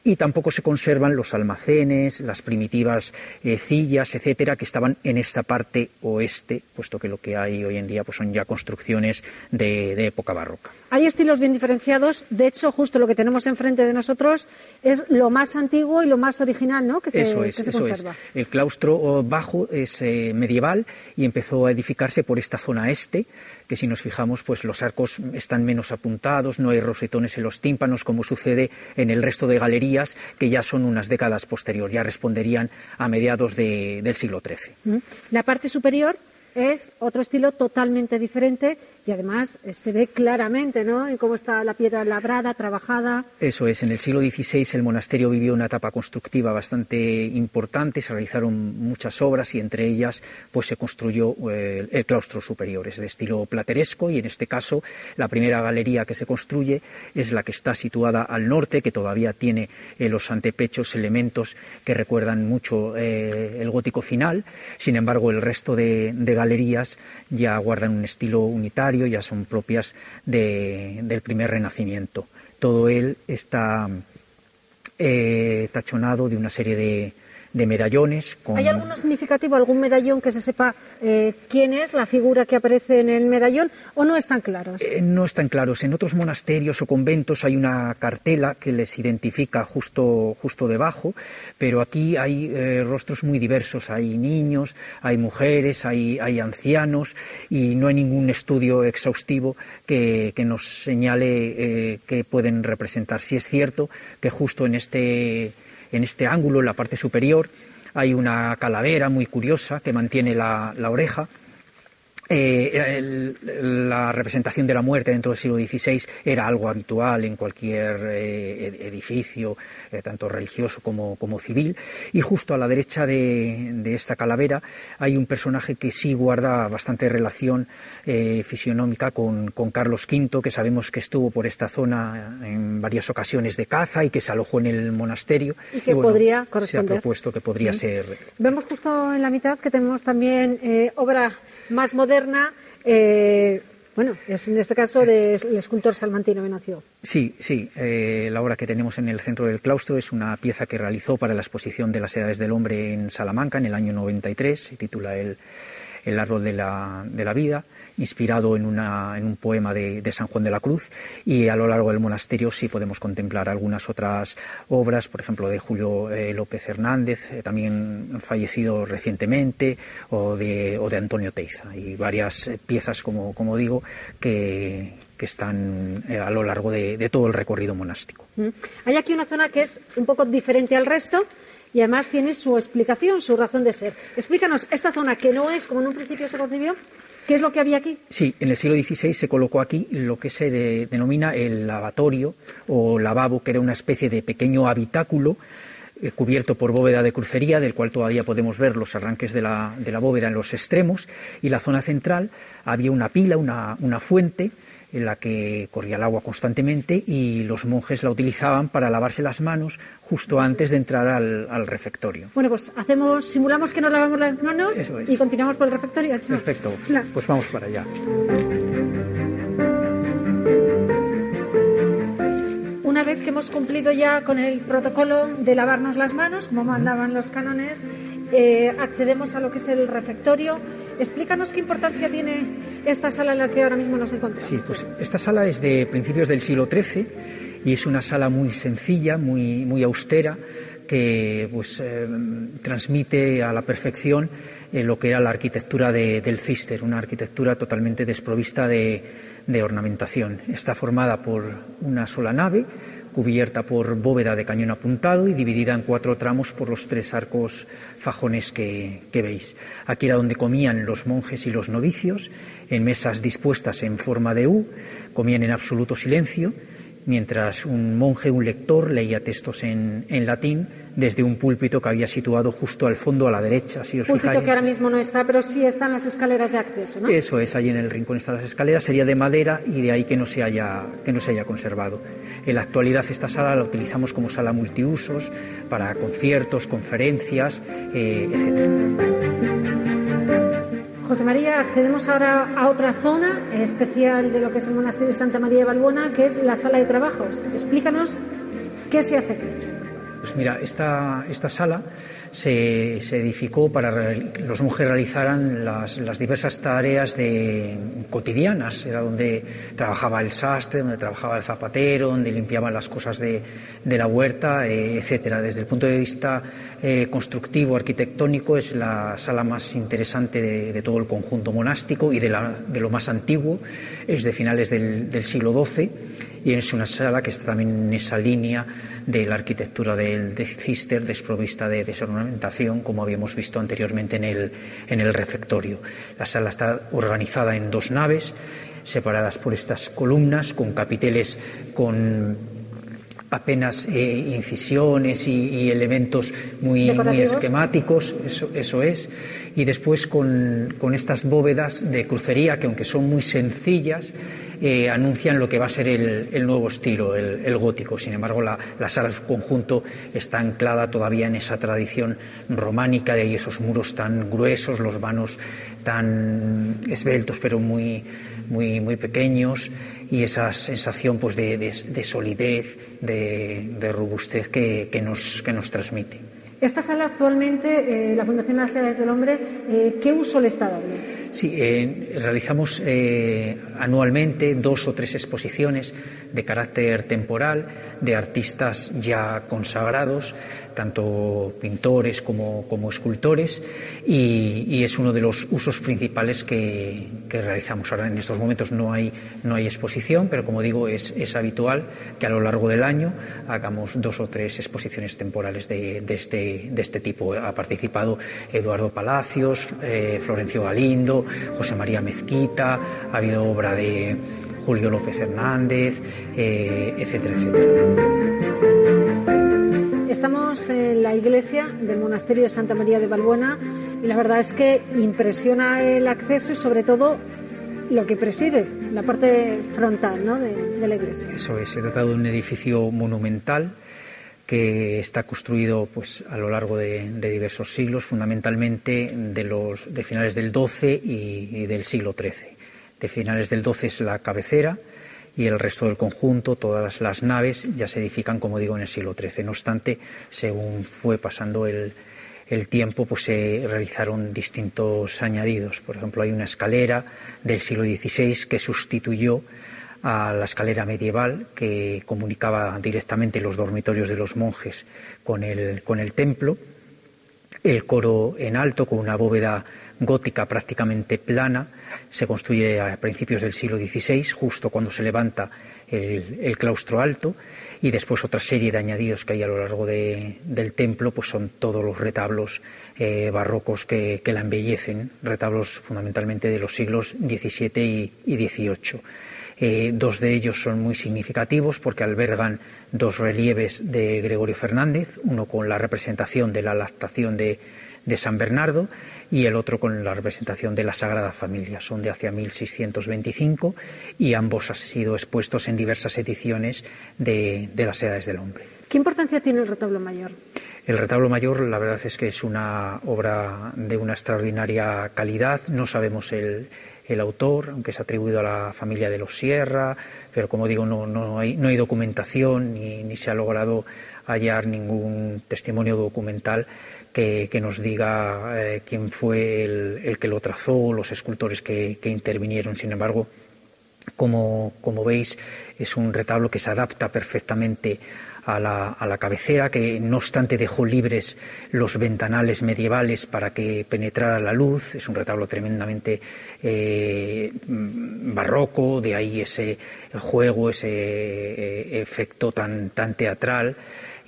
[SPEAKER 8] y tampoco se conservan los almacenes, las primitivas eh, sillas, etcétera, que estaban en esta parte oeste, puesto que lo que hay hoy en día pues, son ya construcciones de, época barroca.
[SPEAKER 7] Hay estilos bien diferenciados, de hecho, justo lo que tenemos enfrente de nosotros es lo más antiguo y lo más original, ¿no? Que se,
[SPEAKER 8] eso es,
[SPEAKER 7] conserva.
[SPEAKER 8] El claustro bajo es eh, medieval y empezó a edificarse por esta zona este que si nos fijamos, pues los arcos están menos apuntados, no hay rosetones en los tímpanos, como sucede en el resto de galerías, que ya son unas décadas posterior, ya responderían a mediados del siglo XIII.
[SPEAKER 7] La parte superior es otro estilo totalmente diferente y además eh, se ve claramente ¿no? cómo está la piedra labrada, trabajada.
[SPEAKER 8] Eso es, en el siglo XVI el monasterio vivió una etapa constructiva bastante importante, se realizaron muchas obras y entre ellas pues se construyó eh, el, claustro superior, es de estilo plateresco y en este caso la primera galería que se construye es la que está situada al norte, que todavía tiene eh, los antepechos elementos que recuerdan mucho el gótico final, sin embargo el resto de, de galerías ya guardan un estilo unitario, ya son propias del primer renacimiento. Todo él está eh, tachonado de una serie de, de medallones.
[SPEAKER 7] ¿Hay alguno significativo, algún medallón que se sepa eh, quién es la figura que aparece en el medallón o no están claros?
[SPEAKER 8] Eh, no están claros. En otros monasterios o conventos hay una cartela que les identifica justo, justo debajo, pero aquí hay eh, rostros muy diversos. Hay niños, hay mujeres, hay, hay ancianos y no hay ningún estudio exhaustivo que, que nos señale que pueden representar. Si es cierto que justo en este en este ángulo, en la parte superior, hay una calavera muy curiosa que mantiene la, oreja eh, la representación de la muerte dentro del siglo XVI era algo habitual en cualquier eh, edificio, eh, tanto religioso como, civil. Y justo a la derecha de, esta calavera hay un personaje que sí guarda bastante relación fisionómica con, Carlos V, que sabemos que estuvo por esta zona en varias ocasiones de caza y que se alojó en el monasterio.
[SPEAKER 7] Y que podría corresponder.
[SPEAKER 8] Se ha propuesto que podría ser.
[SPEAKER 7] Vemos justo en la mitad que tenemos también obra más moderna. Eh, bueno, es en este caso del escultor salmantino Venacio.
[SPEAKER 8] Sí, sí. Eh, la obra que tenemos en el centro del claustro es una pieza que realizó para la exposición de las edades del hombre en Salamanca en el año 93. Se titula El, el árbol de la, de la vida inspirado en, una, en un poema de, San Juan de la Cruz y a lo largo del monasterio sí podemos contemplar algunas otras obras, por ejemplo de Julio eh, López Hernández, eh, también fallecido recientemente, o de, o de Antonio Teiza, y varias eh, piezas, como, como digo, que, que están a lo largo de, de todo el recorrido monástico.
[SPEAKER 7] Mm. Hay aquí una zona que es un poco diferente al resto y además tiene su explicación, su razón de ser. Explícanos, esta zona que no es como en un principio se concibió. ¿Qué es lo que había aquí?
[SPEAKER 8] Sí, en el siglo XVI se colocó aquí lo que se denomina el lavatorio o lavabo, que era una especie de pequeño habitáculo eh, cubierto por bóveda de crucería, del cual todavía podemos ver los arranques de la, de la bóveda en los extremos, y la zona central había una pila, una, una fuente, en la que corría el agua constantemente y los monjes la utilizaban para lavarse las manos justo antes de entrar al, refectorio.
[SPEAKER 7] Bueno, pues hacemos, simulamos que nos lavamos las manos y continuamos por el refectorio.
[SPEAKER 8] Perfecto, pues vamos para allá.
[SPEAKER 7] Una vez que hemos cumplido ya con el protocolo de lavarnos las manos, como mandaban los cánones, eh, accedemos a lo que es el refectorio. Explícanos qué importancia tiene esta sala en la que ahora mismo nos encontramos.
[SPEAKER 8] Sí, pues esta sala es de principios del siglo XIII y es una sala muy sencilla, muy, muy austera, que pues, eh, transmite a la perfección eh, lo que era la arquitectura del Cister, una arquitectura totalmente desprovista de, de ornamentación. Está formada por una sola nave, cubierta por bóveda de cañón apuntado y dividida en cuatro tramos por los tres arcos fajones que, veis. Aquí era donde comían los monjes y los novicios, en mesas dispuestas en forma de U, comían en absoluto silencio mientras un monje, un lector, leía textos en, latín desde un púlpito que había situado justo al fondo a la derecha.
[SPEAKER 7] Si os púlpito que ahora mismo no está, pero sí están las escaleras de acceso, ¿no?
[SPEAKER 8] Eso es, allí en el rincón están las escaleras, sería de madera y de ahí que no se haya, que no se haya conservado. En la actualidad esta sala la utilizamos como sala multiusos para conciertos, conferencias, eh, etc.
[SPEAKER 7] José María, accedemos ahora a otra zona especial de lo que es el monasterio de Santa María de Balbuena, que es la sala de trabajos. Explícanos qué se hace aquí.
[SPEAKER 8] Pues mira, esta, esta sala se, edificó para que los monjes realizaran las, diversas tareas cotidianas. Era donde trabajaba el sastre, donde trabajaba el zapatero, donde limpiaban las cosas de, la huerta, eh, etcétera. Desde el punto de vista eh, constructivo, arquitectónico, es la sala más interesante de, todo el conjunto monástico y de, de, lo más antiguo. Es de finales del, del siglo XII y es una sala que está también en esa línea de la arquitectura del de Cister desprovista de desornamentación, como habíamos visto anteriormente en el, en el refectorio. La sala está organizada en dos naves, separadas por estas columnas, con capiteles con apenas eh, incisiones y, elementos muy, muy esquemáticos, eso, eso, es, y después con, con, estas bóvedas de crucería que aunque son muy sencillas, eh, anuncian lo que va a ser el, nuevo estilo, el, gótico. Sin embargo, la, sala en su conjunto está anclada todavía en esa tradición románica, de ahí esos muros tan gruesos, los vanos tan esbeltos pero muy, muy, muy pequeños y esa sensación pues, de, solidez, de, robustez que, nos, que nos transmite.
[SPEAKER 7] Esta sala actualmente, eh, la Fundación Las Edades del Hombre, eh, ¿qué uso le está dando?
[SPEAKER 8] Sí, eh, realizamos anualmente dos o tres exposiciones de carácter temporal de artistas ya consagrados tanto pintores como, escultores, y, es uno de los usos principales que, realizamos. Ahora en estos momentos no hay, no hay exposición, pero como digo, es, habitual que a lo largo del año hagamos dos o tres exposiciones temporales de, este, de este tipo. Ha participado Eduardo Palacios, eh, Florencio Galindo, José María Mezquita, ha habido obra de Julio López Hernández, eh, etcétera, etcétera.
[SPEAKER 7] Estamos en la iglesia del monasterio de Santa María de Balbuena y la verdad es que impresiona el acceso y sobre todo lo que preside, la parte frontal ¿no? de, la iglesia.
[SPEAKER 8] Eso es, se trata de un edificio monumental que está construido pues, a lo largo de, diversos siglos, fundamentalmente de, los, de finales del XII y, y del siglo XIII. De finales del XII es la cabecera, y el resto del conjunto, todas las naves, ya se edifican, como digo, en el siglo XIII. No obstante, según fue pasando el, tiempo, pues se realizaron distintos añadidos. Por ejemplo, hay una escalera del siglo XVI que sustituyó a la escalera medieval que comunicaba directamente los dormitorios de los monjes con el, con el templo. El coro en alto con una bóveda gótica prácticamente plana se construye a principios del siglo XVI, justo cuando se levanta el, claustro alto, y después otra serie de añadidos que hay a lo largo del templo, pues son todos los retablos eh, barrocos que, la embellecen, retablos fundamentalmente de los siglos XVII y, XVIII. Eh, dos de ellos son muy significativos porque albergan dos relieves de Gregorio Fernández, uno con la representación de la lactación de, San Bernardo y el otro con la representación de la Sagrada Familia. Son de hacia 1625 y ambos han sido expuestos en diversas ediciones de, de las Edades del Hombre.
[SPEAKER 7] ¿Qué importancia tiene el retablo mayor?
[SPEAKER 8] El retablo mayor, la verdad es que es una obra de una extraordinaria calidad. No sabemos el, autor, aunque es atribuido a la familia de los Sierra, pero como digo, no, no, hay, no hay, documentación ni, se ha logrado hallar ningún testimonio documental que, nos diga eh, quién fue el, que lo trazó, los escultores que, que intervinieron. Sin embargo, como, como, veis, es un retablo que se adapta perfectamente a la, a la, cabecera, que no obstante dejó libres los ventanales medievales para que penetrara la luz. Es un retablo tremendamente eh, barroco, de ahí ese juego, ese eh, efecto tan, tan teatral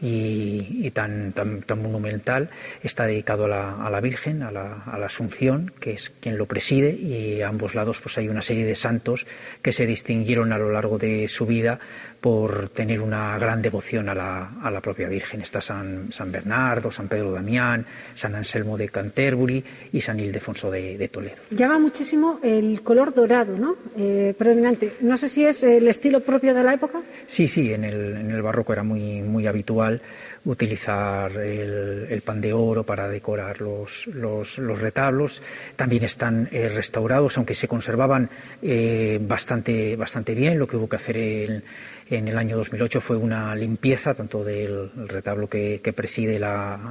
[SPEAKER 8] y, tan, tan, monumental está dedicado a la, a la Virgen, a la, a la, Asunción, que es quien lo preside, y a ambos lados pues hay una serie de santos que se distinguieron a lo largo de su vida por tener una gran devoción a la, a la propia Virgen. Está San, San, Bernardo, San Pedro Damián, San Anselmo de Canterbury y San Ildefonso de, de Toledo.
[SPEAKER 7] Llama muchísimo el color dorado, ¿no? Eh, predominante. No sé si es el estilo propio de la época.
[SPEAKER 8] Sí, sí, en el, en el barroco era muy, muy habitual utilizar el, pan de oro para decorar los, los, retablos. También están eh, restaurados, aunque se conservaban eh, bastante, bastante bien. Lo que hubo que hacer en, en el año 2008 fue una limpieza tanto del retablo que, preside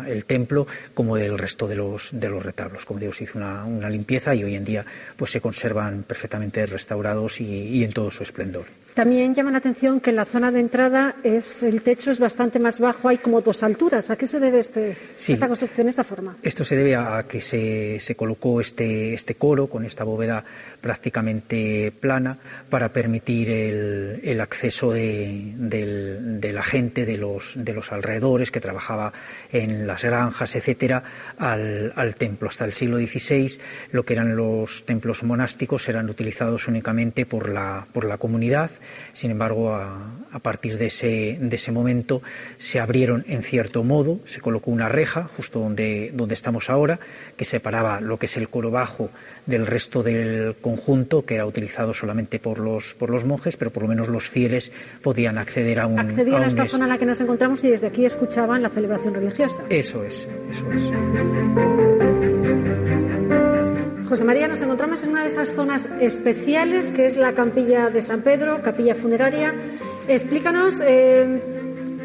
[SPEAKER 8] el templo como del resto de los, de los retablos. Como digo, se hizo una, una limpieza y hoy en día pues se conservan perfectamente restaurados y en todo su esplendor.
[SPEAKER 7] También llama la atención que en la zona de entrada es, el techo es bastante más bajo, hay como dos alturas. ¿A qué se debe este, esta construcción, esta forma?
[SPEAKER 8] Esto se debe a que se, se colocó este, este coro con esta bóveda prácticamente plana para permitir el, acceso de, de, la gente de los, de los alrededores que trabajaba en las granjas, etcétera, al, templo. Hasta el siglo XVI, lo que eran los templos monásticos eran utilizados únicamente por la, la comunidad sin embargo, a, partir de ese, momento se abrieron en cierto modo, se colocó una reja justo donde estamos ahora, que separaba lo que es el coro bajo del resto del conjunto, que era utilizado solamente por los, por los monjes, pero por lo menos los fieles podían acceder a un.
[SPEAKER 7] Accedían
[SPEAKER 8] a,
[SPEAKER 7] esta zona en la que nos encontramos y desde aquí escuchaban la celebración religiosa.
[SPEAKER 8] Eso es, eso es.
[SPEAKER 7] José María, nos encontramos en una de esas zonas especiales que es la Campilla de San Pedro, capilla funeraria. Explícanos eh,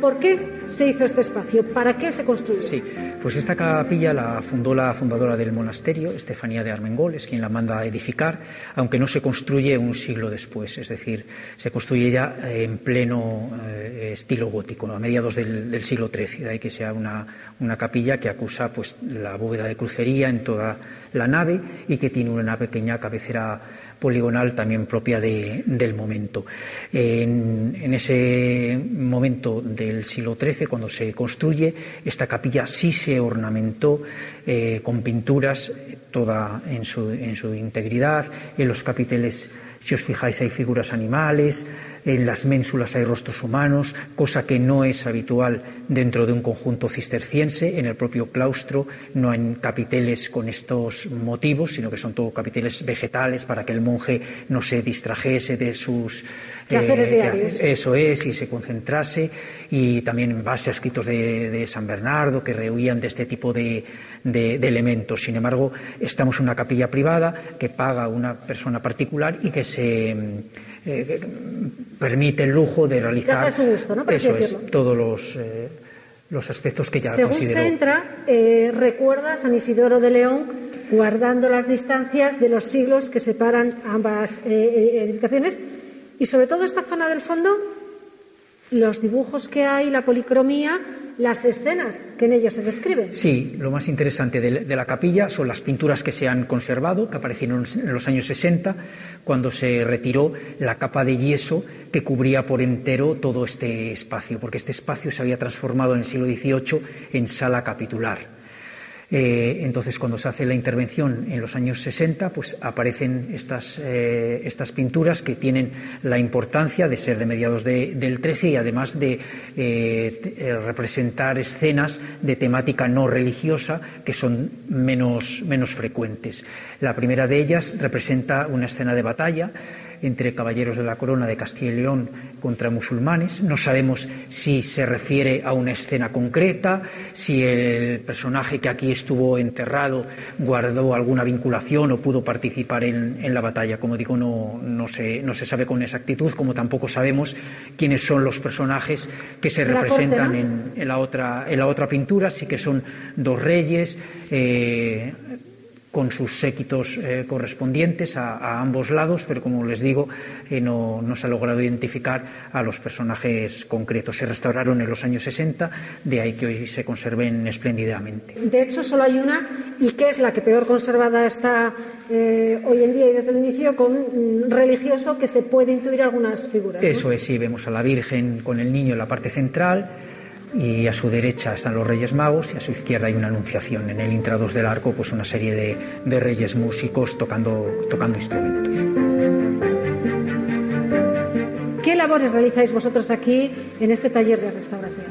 [SPEAKER 7] por qué se hizo este espacio, para qué se construyó.
[SPEAKER 8] Sí, pues esta capilla la fundó la fundadora del monasterio, Estefanía de Armengol, es quien la manda a edificar, aunque no se construye un siglo después, es decir, se construye ya en pleno eh, estilo gótico, a mediados del, siglo XIII, de que sea una, una capilla que acusa pues la bóveda de crucería en toda la nave y que tiene una pequeña cabecera poligonal también propia del momento. En, ese momento del siglo XIII, cuando se construye, esta capilla sí se ornamentó eh, con pinturas toda en su, en su integridad, en los capiteles si os fijáis, hay figuras animales, en las ménsulas hay rostros humanos, cosa que no es habitual dentro de un conjunto cisterciense. En el propio claustro no hay capiteles con estos motivos, sino que son todo capiteles vegetales para que el monje no se distrajese de sus
[SPEAKER 7] eh,
[SPEAKER 8] eso es, y se concentrase, y también en base a escritos de, San Bernardo que rehuían de este tipo de, elementos. Sin embargo, estamos en una capilla privada que paga una persona particular y que se eh, permite el lujo de realizar todos los, eh, los aspectos que ya
[SPEAKER 7] Según se entra, recuerda San Isidoro de León guardando las distancias de los siglos que separan ambas edificaciones. Y sobre todo esta zona del fondo, los dibujos que hay, la policromía, las escenas que en ellos se describen.
[SPEAKER 8] Sí, lo más interesante de, la capilla son las pinturas que se han conservado, que aparecieron en los años 60, cuando se retiró la capa de yeso que cubría por entero todo este espacio, porque este espacio se había transformado en el siglo XVIII en sala capitular. Eh, entonces, cuando se hace la intervención en los años 60, pues aparecen estas, eh, estas pinturas que tienen la importancia de ser de mediados del 13 y además de eh, representar escenas de temática no religiosa que son menos, menos frecuentes. La primera de ellas representa una escena de batalla entre caballeros de la corona de Castilla y León contra musulmanes. No sabemos si se refiere a una escena concreta, si el personaje que aquí estuvo enterrado guardó alguna vinculación o pudo participar en, la batalla. Como digo, no, no, se, no se sabe con exactitud, como tampoco sabemos quiénes son los personajes que se representan en, la otra, en la otra pintura. Sí que son dos reyes. Eh, con sus séquitos eh, correspondientes a, ambos lados, pero como les digo, eh, no, se ha logrado identificar a los personajes concretos. Se restauraron en los años 60, de ahí que hoy se conserven espléndidamente.
[SPEAKER 7] De hecho, solo hay una, y que es la que peor conservada está eh, hoy en día y desde el inicio, con un religioso que se puede intuir algunas figuras.
[SPEAKER 8] Eso es, sí, vemos a la Virgen con el niño en la parte central y a su derecha están los Reyes Magos y a su izquierda hay una anunciación. En el intrados del arco, pues una serie de, de reyes músicos tocando, tocando instrumentos.
[SPEAKER 7] ¿Qué labores realizáis vosotros aquí en este taller de restauración?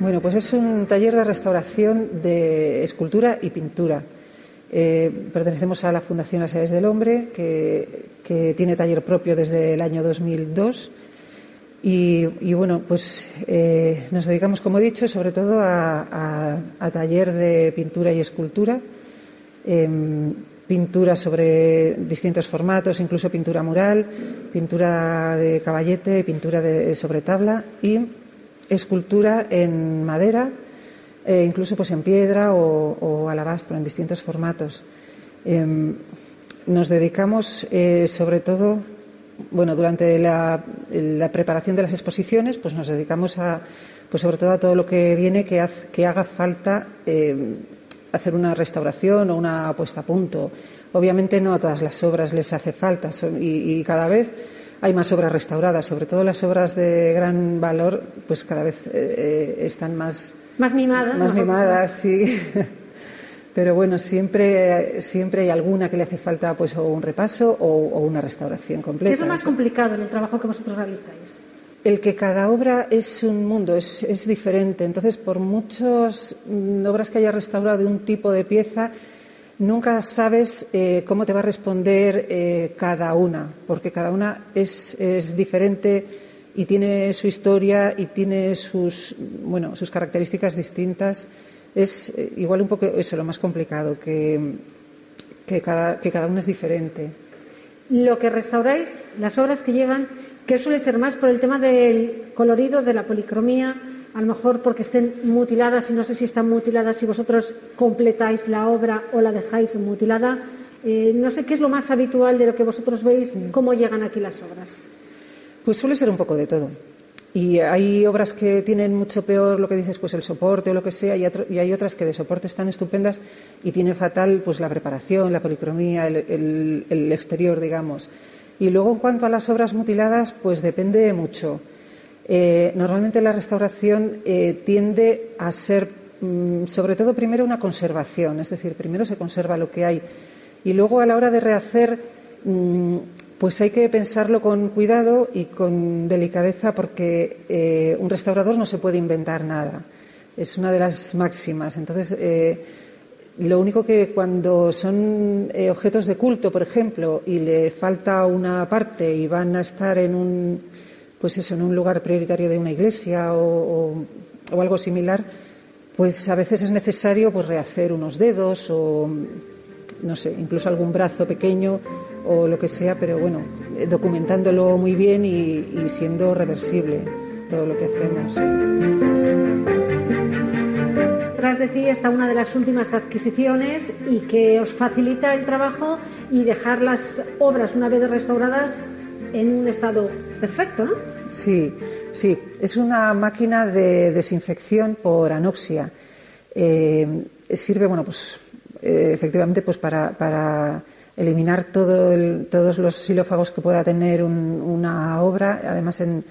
[SPEAKER 6] Bueno, pues es un taller de restauración de escultura y pintura. Eh, pertenecemos a la Fundación Las Edades del Hombre, que, que tiene taller propio desde el año 2002 y, bueno, pues eh, nos dedicamos, como he dicho, sobre todo a, taller de pintura y escultura, em, pintura sobre distintos formatos, incluso pintura mural, pintura de caballete, pintura de, sobre tabla y escultura en madera, e incluso pues en piedra o, alabastro, en distintos formatos. Em, nos dedicamos eh, sobre todo bueno, durante la, preparación de las exposiciones, pues nos dedicamos a, pues sobre todo a todo lo que viene que, que haga falta eh, hacer una restauración o una puesta a punto. Obviamente no a todas las obras les hace falta y, cada vez hay más obras restauradas, sobre todo las obras de gran valor, pues cada vez eh, eh, están más
[SPEAKER 7] más mimadas,
[SPEAKER 6] más mimadas, sí. Pero bueno, siempre, siempre hay alguna que le hace falta pues o un repaso o, una restauración completa.
[SPEAKER 7] ¿Qué es lo más complicado en el trabajo que vosotros realizáis?
[SPEAKER 6] El que cada obra es un mundo, es, es diferente. Entonces, por muchas mm, obras que haya restaurado de un tipo de pieza, nunca sabes eh, cómo te va a responder eh, cada una, porque cada una es, es, diferente y tiene su historia y tiene sus, bueno, sus características distintas es eh, igual un poco eso lo más complicado, que, que, cada, que cada uno es diferente.
[SPEAKER 7] Lo que restauráis, las obras que llegan, que suele ser más por el tema del colorido, de la policromía, a lo mejor porque estén mutiladas y no sé si están mutiladas, si vosotros completáis la obra o la dejáis mutilada. Eh, no sé qué es lo más habitual de lo que vosotros veis, cómo llegan aquí las obras.
[SPEAKER 6] Pues suele ser un poco de todo. Y hay obras que tienen mucho peor lo que dices, pues el soporte o lo que sea, y, hay otras que de soporte están estupendas y tiene fatal pues la preparación, la policromía, el, exterior, digamos. Y luego en cuanto a las obras mutiladas, pues depende mucho. Eh, normalmente la restauración eh, tiende a ser, mm, sobre todo primero una conservación, es decir, primero se conserva lo que hay y luego a la hora de rehacer mm, pues hay que pensarlo con cuidado y con delicadeza porque eh, un restaurador no se puede inventar nada. Es una de las máximas. Entonces, eh, lo único que cuando son eh, objetos de culto, por ejemplo, y le falta una parte y van a estar en un, pues eso, en un lugar prioritario de una iglesia o, o algo similar, pues a veces es necesario pues rehacer unos dedos o no sé, incluso algún brazo pequeño o lo que sea, pero bueno, eh, documentándolo muy bien y, siendo reversible todo lo que hacemos.
[SPEAKER 7] Tras de ti está una de las últimas adquisiciones y que os facilita el trabajo y dejar las obras una vez restauradas en un estado perfecto, ¿no?
[SPEAKER 6] Sí, Sí, es una máquina de desinfección por anoxia. Eh, sirve, bueno, pues eh, efectivamente, pues para, eliminar todos los xilófagos que pueda tener una obra, además en,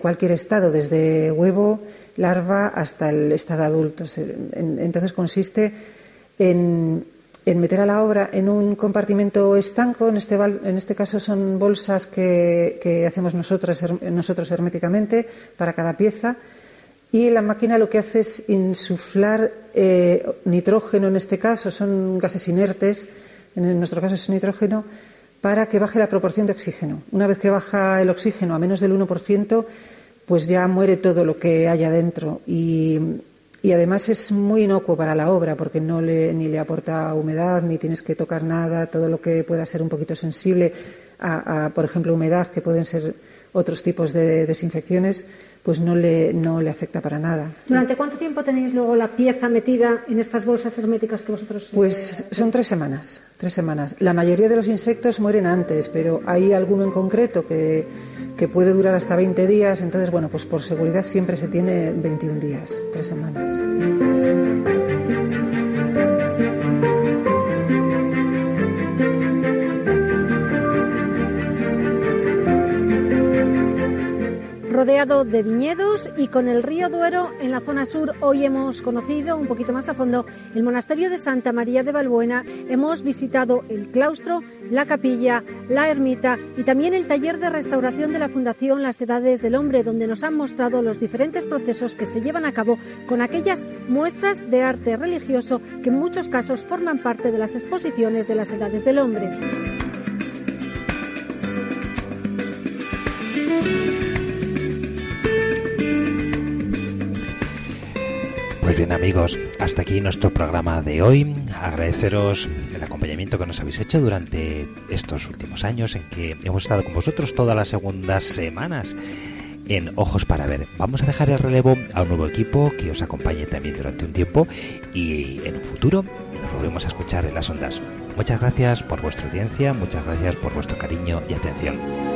[SPEAKER 6] cualquier estado, desde huevo, larva hasta el estado adulto. Entonces consiste en meter a la obra en un compartimento estanco, en este, este caso son bolsas que, hacemos nosotros, nosotros herméticamente para cada pieza, y la máquina lo que hace es insuflar eh, nitrógeno, en este caso son gases inertes, en nuestro caso es nitrógeno, para que baje la proporción de oxígeno. Una vez que baja el oxígeno a menos del 1%, pues ya muere todo lo que haya dentro. Y además es muy inocuo para la obra porque no le, ni le aporta humedad ni tienes que tocar nada, todo lo que pueda ser un poquito sensible a, por ejemplo, humedad, que pueden ser otros tipos de desinfecciones, pues no le, no le afecta para nada.
[SPEAKER 7] ¿Durante cuánto tiempo tenéis luego la pieza metida en estas bolsas herméticas que vosotros?
[SPEAKER 6] Eh, pues son tres semanas, tres semanas. La mayoría de los insectos mueren antes, pero hay alguno en concreto que que puede durar hasta 20 días. Entonces, bueno, pues por seguridad siempre se tiene 21 días, tres semanas.
[SPEAKER 7] Rodeado de viñedos y con el río Duero en la zona sur. Hoy hemos conocido un poquito más a fondo el monasterio de Santa María de Balbuena, hemos visitado el claustro, la capilla, la ermita y también el taller de restauración de la Fundación Las Edades del Hombre, donde nos han mostrado los diferentes procesos que se llevan a cabo con aquellas muestras de arte religioso que en muchos casos forman parte de las exposiciones de las Edades del Hombre.
[SPEAKER 1] Bien amigos, hasta aquí nuestro programa de hoy. Agradeceros el acompañamiento que nos habéis hecho durante estos últimos años en que hemos estado con vosotros todas las segundas semanas en Ojos para Ver. Vamos a dejar el relevo a un nuevo equipo que os acompañe también durante un tiempo y en un futuro nos volvemos a escuchar en las ondas. Muchas gracias por vuestra audiencia, muchas gracias por vuestro cariño y atención.